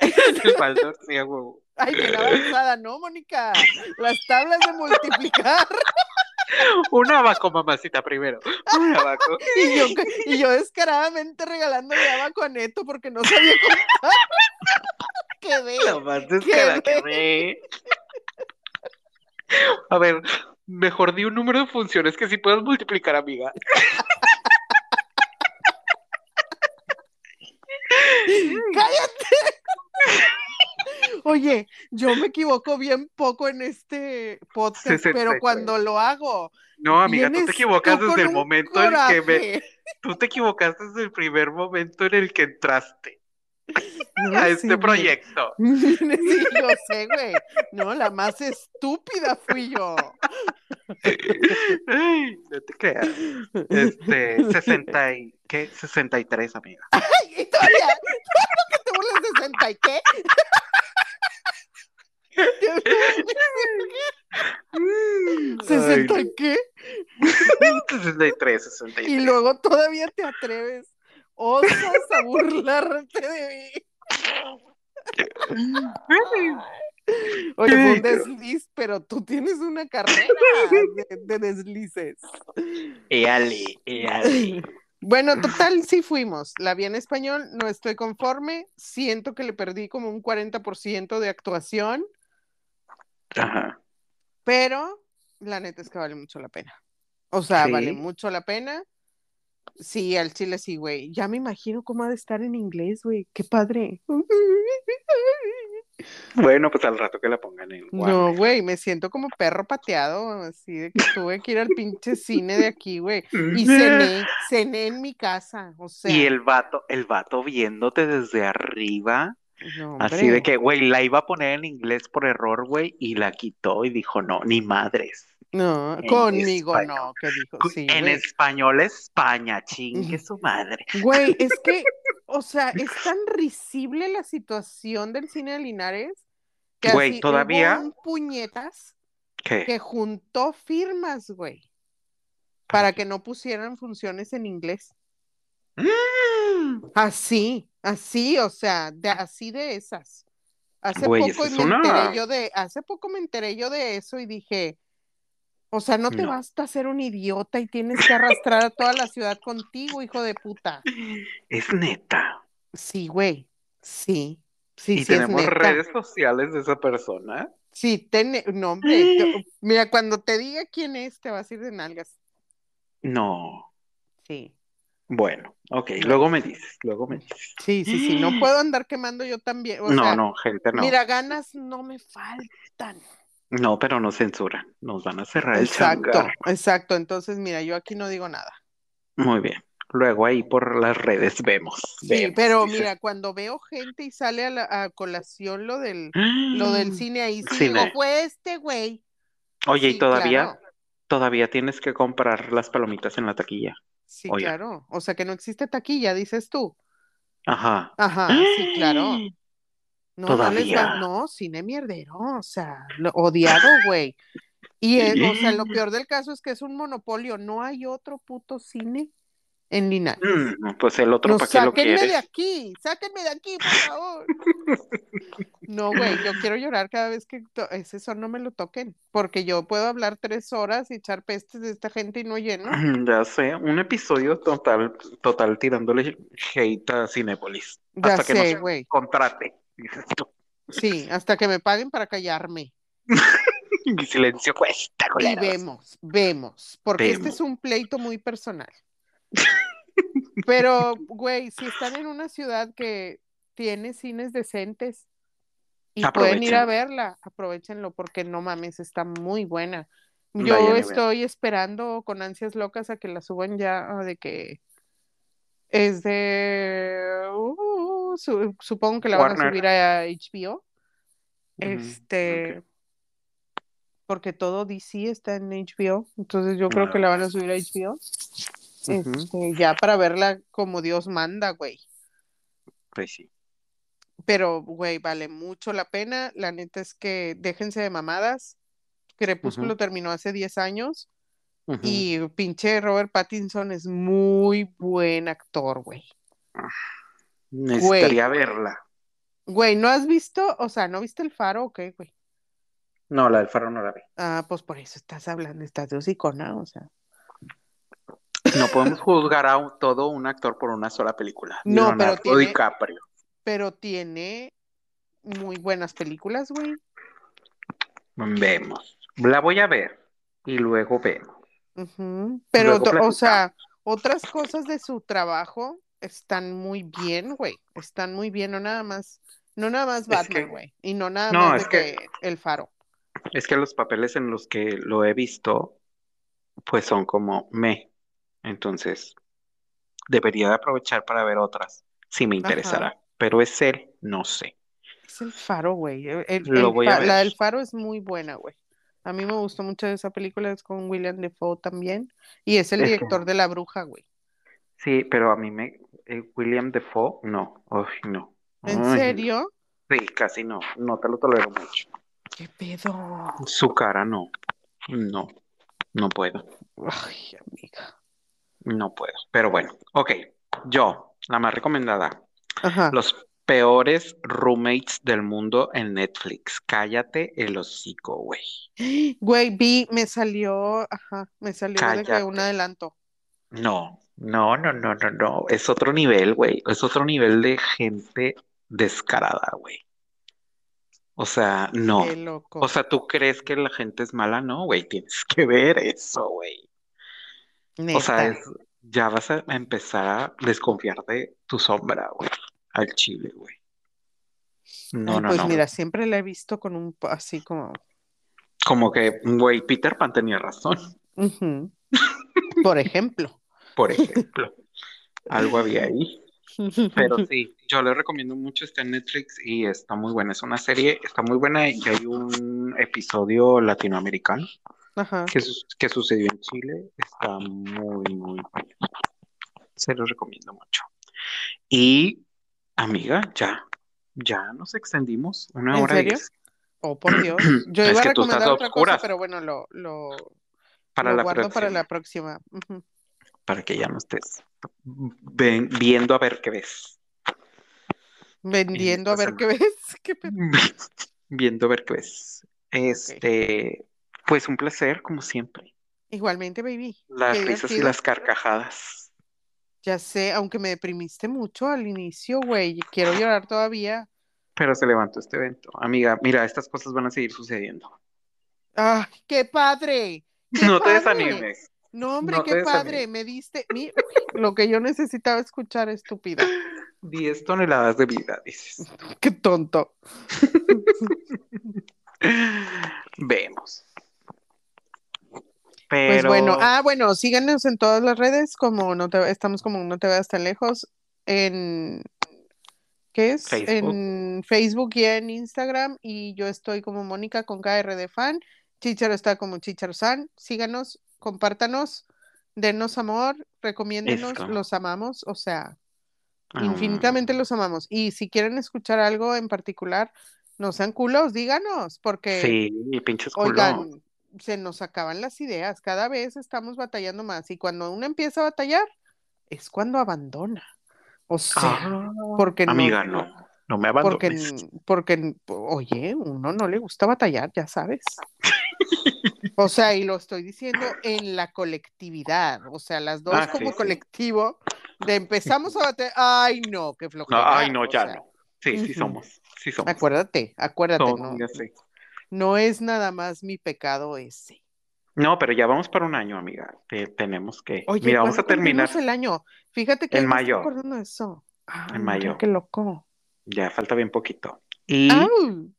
(laughs) el Baldor sea huevo. Ay, bien avanzada, ¿no, Mónica? Las tablas de multiplicar. (laughs) Un abaco, mamacita, primero. Un abaco. Y yo, y yo descaradamente regalándole abaco a Neto porque no sabía contar. Quedé. La más descarada que ve. A ver, mejor di un número de funciones que sí puedas multiplicar, amiga. (laughs) ¡Cállate! Oye, yo me equivoco bien poco en este podcast, pero cuando lo hago, No, amiga, tú te equivocas desde el momento en que me... coraje. Tú te equivocaste desde el primer momento en el que entraste No, a este proyecto. (laughs) Sí, yo (laughs) sé, güey. No, la más estúpida fui yo. Ay, no te creas. Este, 60 y... ¿Qué? 63, amiga. (laughs) Ay, y todavía, todavía que te burlas de 60 y qué. ¿60 Ay, y qué? 63, 63. Y luego todavía te atreves, osas a burlarte de mí. Oye, fue un desliz, pero tú tienes una carrera de, de deslices. Éale, éale. Bueno, total, sí fuimos. La vi en español, no estoy conforme. Siento que le perdí como un 40% de actuación, Ajá. pero la neta es que vale mucho la pena. O sea, Sí. vale mucho la pena. Sí, al chile sí, güey. Ya me imagino cómo ha de estar en inglés, güey. Qué padre. (laughs) Bueno, pues al rato que la pongan en No, güey, me siento como perro pateado, así de que tuve que ir al pinche cine de aquí, güey. Y cené, cené en mi casa, o sea. Y el vato, el vato viéndote desde arriba, no, así de que, güey, la iba a poner en inglés por error, güey, y la quitó y dijo, no, ni madres. No, en conmigo español. no, que dijo, sí, en güey. español España, chingue su madre. Güey, es que, (laughs) o sea, es tan risible la situación del cine de Linares que Güey, así todavía- hubo un puñetas ¿Qué? que juntó firmas, güey, para que no pusieran funciones en inglés. Mm. Así, así, o sea, de, así de esas. Hace Güey, poco es me una- enteré yo de, hace poco me enteré yo de eso y dije, o sea, no te No. basta ser un idiota y tienes que arrastrar a toda la ciudad contigo, hijo de puta. Es neta. Sí, güey, sí, sí, y sí es tenemos neta. redes sociales de esa persona. Sí, ten- no, hombre, (gasps) mira, cuando te diga quién es, te vas a ir de nalgas. No. Sí, Bueno, ok, luego me dices, luego me dices. sí, sí, sí, no (gasps) puedo andar quemando yo también, o no, sea, no, gente, no. mira, ganas no me faltan. No, pero no censuran. Nos van a cerrar el Exacto, changar. exacto. Entonces, mira, yo aquí no digo nada. Muy bien. Luego ahí por las redes vemos. Sí, vemos, pero dice. mira, cuando veo gente y sale a, la, a colación lo del, lo (gasps) del cine ahí, sí Cine. digo, fue este güey. Oye, Sí, y todavía, claro. todavía tienes que comprar las palomitas en la taquilla. Sí, Oye. claro. O sea que no existe taquilla, dices tú. Ajá. Ajá, sí, claro. No, no les va, no, cine mierdero, o sea, lo- odiado, güey. Y, eh, o sea, lo peor del caso es que es un monopolio, no hay otro puto cine en Linares. Mm, pues el otro, No, ¿para qué lo sáquenme de quieres? aquí, sáquenme de aquí, por favor. No, güey, yo quiero llorar cada vez que ese son no me lo toquen, porque yo puedo hablar tres horas y echar pestes de esta gente y no lleno. Ya sé, un episodio total, total tirándole hate a Cinépolis. Ya Hasta que no sé, se contrate. Sí, hasta que me paguen para callarme. (laughs) Mi silencio cuesta, Y culeros. vemos, vemos, porque este es un pleito muy personal. (laughs) Pero, güey, si están en una ciudad que tiene cines decentes y pueden ir a verla, aprovechenlo porque no mames, está muy buena. Yo Vayan estoy esperando con ansias locas a que la suban ya ah, de que es de uh, su- supongo que la van a subir a HBO. Este, porque todo DC está en HBO, entonces yo creo que la van a subir a HBO. Este, ya para verla como Dios manda, güey. Pues sí. Pero, güey, vale mucho la pena. La neta es que déjense de mamadas. Crepúsculo terminó hace 10 años y pinche Robert Pattinson es muy buen actor, güey. Necesitaría verla. Güey, ¿no has visto? O sea, ¿no viste el faro o qué, güey? No, la del faro no la vi. Ah, pues por eso estás hablando, estás de hocicona, o sea. No podemos juzgar a un- todo un actor por una sola película. No, pero tiene- DiCaprio. Pero tiene muy buenas películas, güey. Vemos. La voy a ver y luego vemos. Pero, Luego o sea, otras cosas de su trabajo están muy bien, güey. Están muy bien, no nada más, no nada más Es Batman, que- güey. Y no nada No, más de que el faro. Es que los papeles en los que lo he visto, pues son como me. Entonces, debería de aprovechar para ver otras, si me interesará. Pero es él, no sé. Es el faro, güey. La del faro es muy buena, güey. A mí me gustó mucho esa película, es con William Defoe también. Y es el director de La Bruja, güey. Sí, pero a mí me... eh, William Defoe, no. Uy, no. ¿En serio? Sí, casi no. No te lo tolero mucho. ¿Qué pedo? Su cara no. No. No puedo. Ay, amiga. No puedo. Pero bueno, ok. Yo, la más recomendada. Ajá. Los peores roommates del mundo en Netflix. Cállate el hocico, güey. Güey, vi, me salió, ajá, me salió de un adelanto. No, no, no, no, no, no. Es otro nivel, güey. Es otro nivel de gente descarada, güey. O sea, no. Qué loco. O sea, ¿tú crees que la gente es mala? No, güey. Tienes que ver eso, güey. O sea, es, ya vas a empezar a desconfiar de tu sombra, güey. Al chile, güey. No, Ay, no, pues no. mira, siempre la he visto con un, así como, Como que, güey, Peter Pan tenía razón, Por ejemplo. por ejemplo. Algo había ahí. Pero sí, yo le recomiendo mucho, está en Netflix y está muy buena. Es una serie, está muy buena y hay un episodio latinoamericano Ajá. que, su- que sucedió en Chile. Está muy, muy bueno. Se lo recomiendo mucho. Y, amiga, ya, ya nos extendimos una ¿En hora serio? diez. Oh, por Dios. (clears throat) Yo Es iba a recomendar otra cosa, pero bueno, lo, lo, Para lo la guardo para próxima, la próxima. Para que ya no estés ven- viendo a ver qué ves. Vendiendo a ver qué ves. (laughs) ¿Qué? Viendo a ver qué ves. Este, pues un placer, como siempre. Igualmente, baby. Las risas y las carcajadas. Ya sé, aunque me deprimiste mucho al inicio, güey. Quiero llorar todavía. Pero se levantó este evento. Amiga, mira, estas cosas van a seguir sucediendo. ¡Ah, qué padre! ¡Qué No te desanimes. No, hombre, No qué padre. desanimes. Me diste mi- lo que yo necesitaba escuchar, estúpida. 10 toneladas de vida, dices. (laughs) Qué tonto. (laughs) Vemos. Pues Pero bueno, ah, bueno, síganos en todas las redes, como no te, estamos como no te veas tan lejos, en ¿qué es? Facebook. En Facebook y en Instagram, y yo estoy como Mónica con KR de fan, Chicharo está como Chicharo San, síganos, compártanos, denos amor, recomiéndenos, los amamos, o sea, Ah, infinitamente los amamos. Y si quieren escuchar algo en particular, no sean culos, díganos, porque sí, pinches culo. Oigan, se nos acaban las ideas, cada vez estamos batallando más y cuando uno empieza a batallar es cuando abandona. O sea, Ah, porque no, amiga, no, no me porque, abandones. porque, oye, uno no le gusta batallar, ya sabes. (laughs) O sea, y lo estoy diciendo en la colectividad, o sea, las dos Ah, como sí. colectivo, de empezamos a batallar, ay no, qué No, flojera. ay, no, ya sea, no. Sí, sí somos, sí somos. Acuérdate, acuérdate, no, ya sé. No es nada más mi pecado ese. No, pero ya vamos para un año, amiga. Te- tenemos que. Oye, Mira, vamos a ¿cuándo cumplimos terminar. el año? Fíjate que En estoy mayo. acordando de eso. Ah, En mayo. qué loco. Ya falta bien poquito. Y.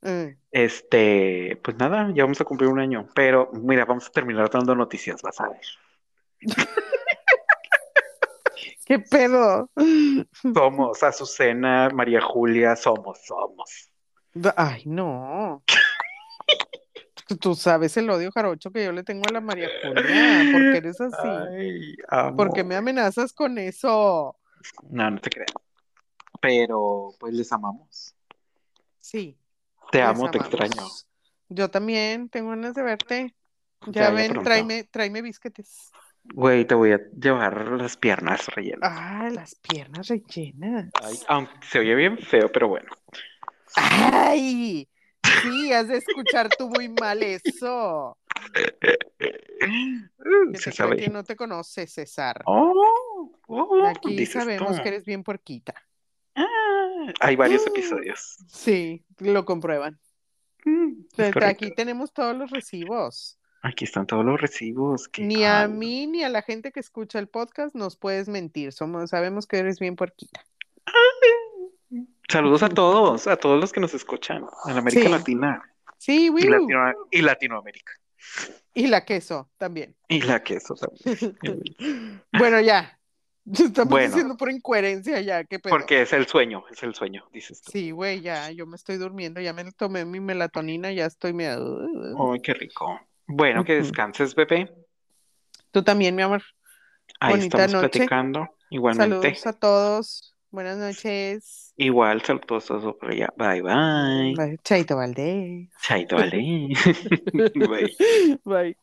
Eh, este, pues nada, ya vamos a cumplir un año. Pero mira, vamos a terminar dando noticias, vas a ver. (laughs) ¿Qué pedo? Somos Azucena, María Julia, somos, somos. Ay, no. Tú- sabes el odio jarocho que yo le tengo a la María Julia, porque eres así. Ay. ¿Por qué me amenazas con eso? No, no te creas. Pero pues les amamos. Sí, Te amo, te extraño. Yo también tengo ganas de verte. Ya, ven, tráeme, tráeme bisquetes. Güey, te voy a llevar las piernas rellenas. Ah, las piernas rellenas. Ay, aunque se oye bien feo, pero bueno. ¡Ay! Sí, has de escuchar tú muy mal eso. Que Se sabe. que no te conoce, César. Oh, oh, Aquí sabemos tú. que eres bien puerquita. Ah, hay varios episodios. Sí, lo comprueban. Mm, aquí tenemos todos los recibos. Aquí están todos los recibos. que- Ni a mí ni a la gente que escucha el podcast nos puedes mentir. Somos, sabemos que eres bien puerquita. Saludos a todos, a todos los que nos escuchan en América Sí. Latina Sí, y. Latino- y Latinoamérica. Y la queso también. Y la queso también. (laughs) Bueno, ya. (laughs) Estamos Bueno. diciendo por incoherencia ya. ¿Qué pedo? Porque es el sueño, es el sueño, dices tú. Sí, güey, ya. Yo me estoy durmiendo. Ya me tomé mi melatonina. Ya estoy media... Ay, qué rico. Bueno, que descanses, bebé. Tú también, mi amor. Ahí Bonita estamos noche. platicando. Igualmente. Saludos a todos. Buenas noches. Igual, todos por allá. Bye, bye. Bye. Chaito Valdés. Chaito, vale. (laughs) Bye. (laughs) Bye.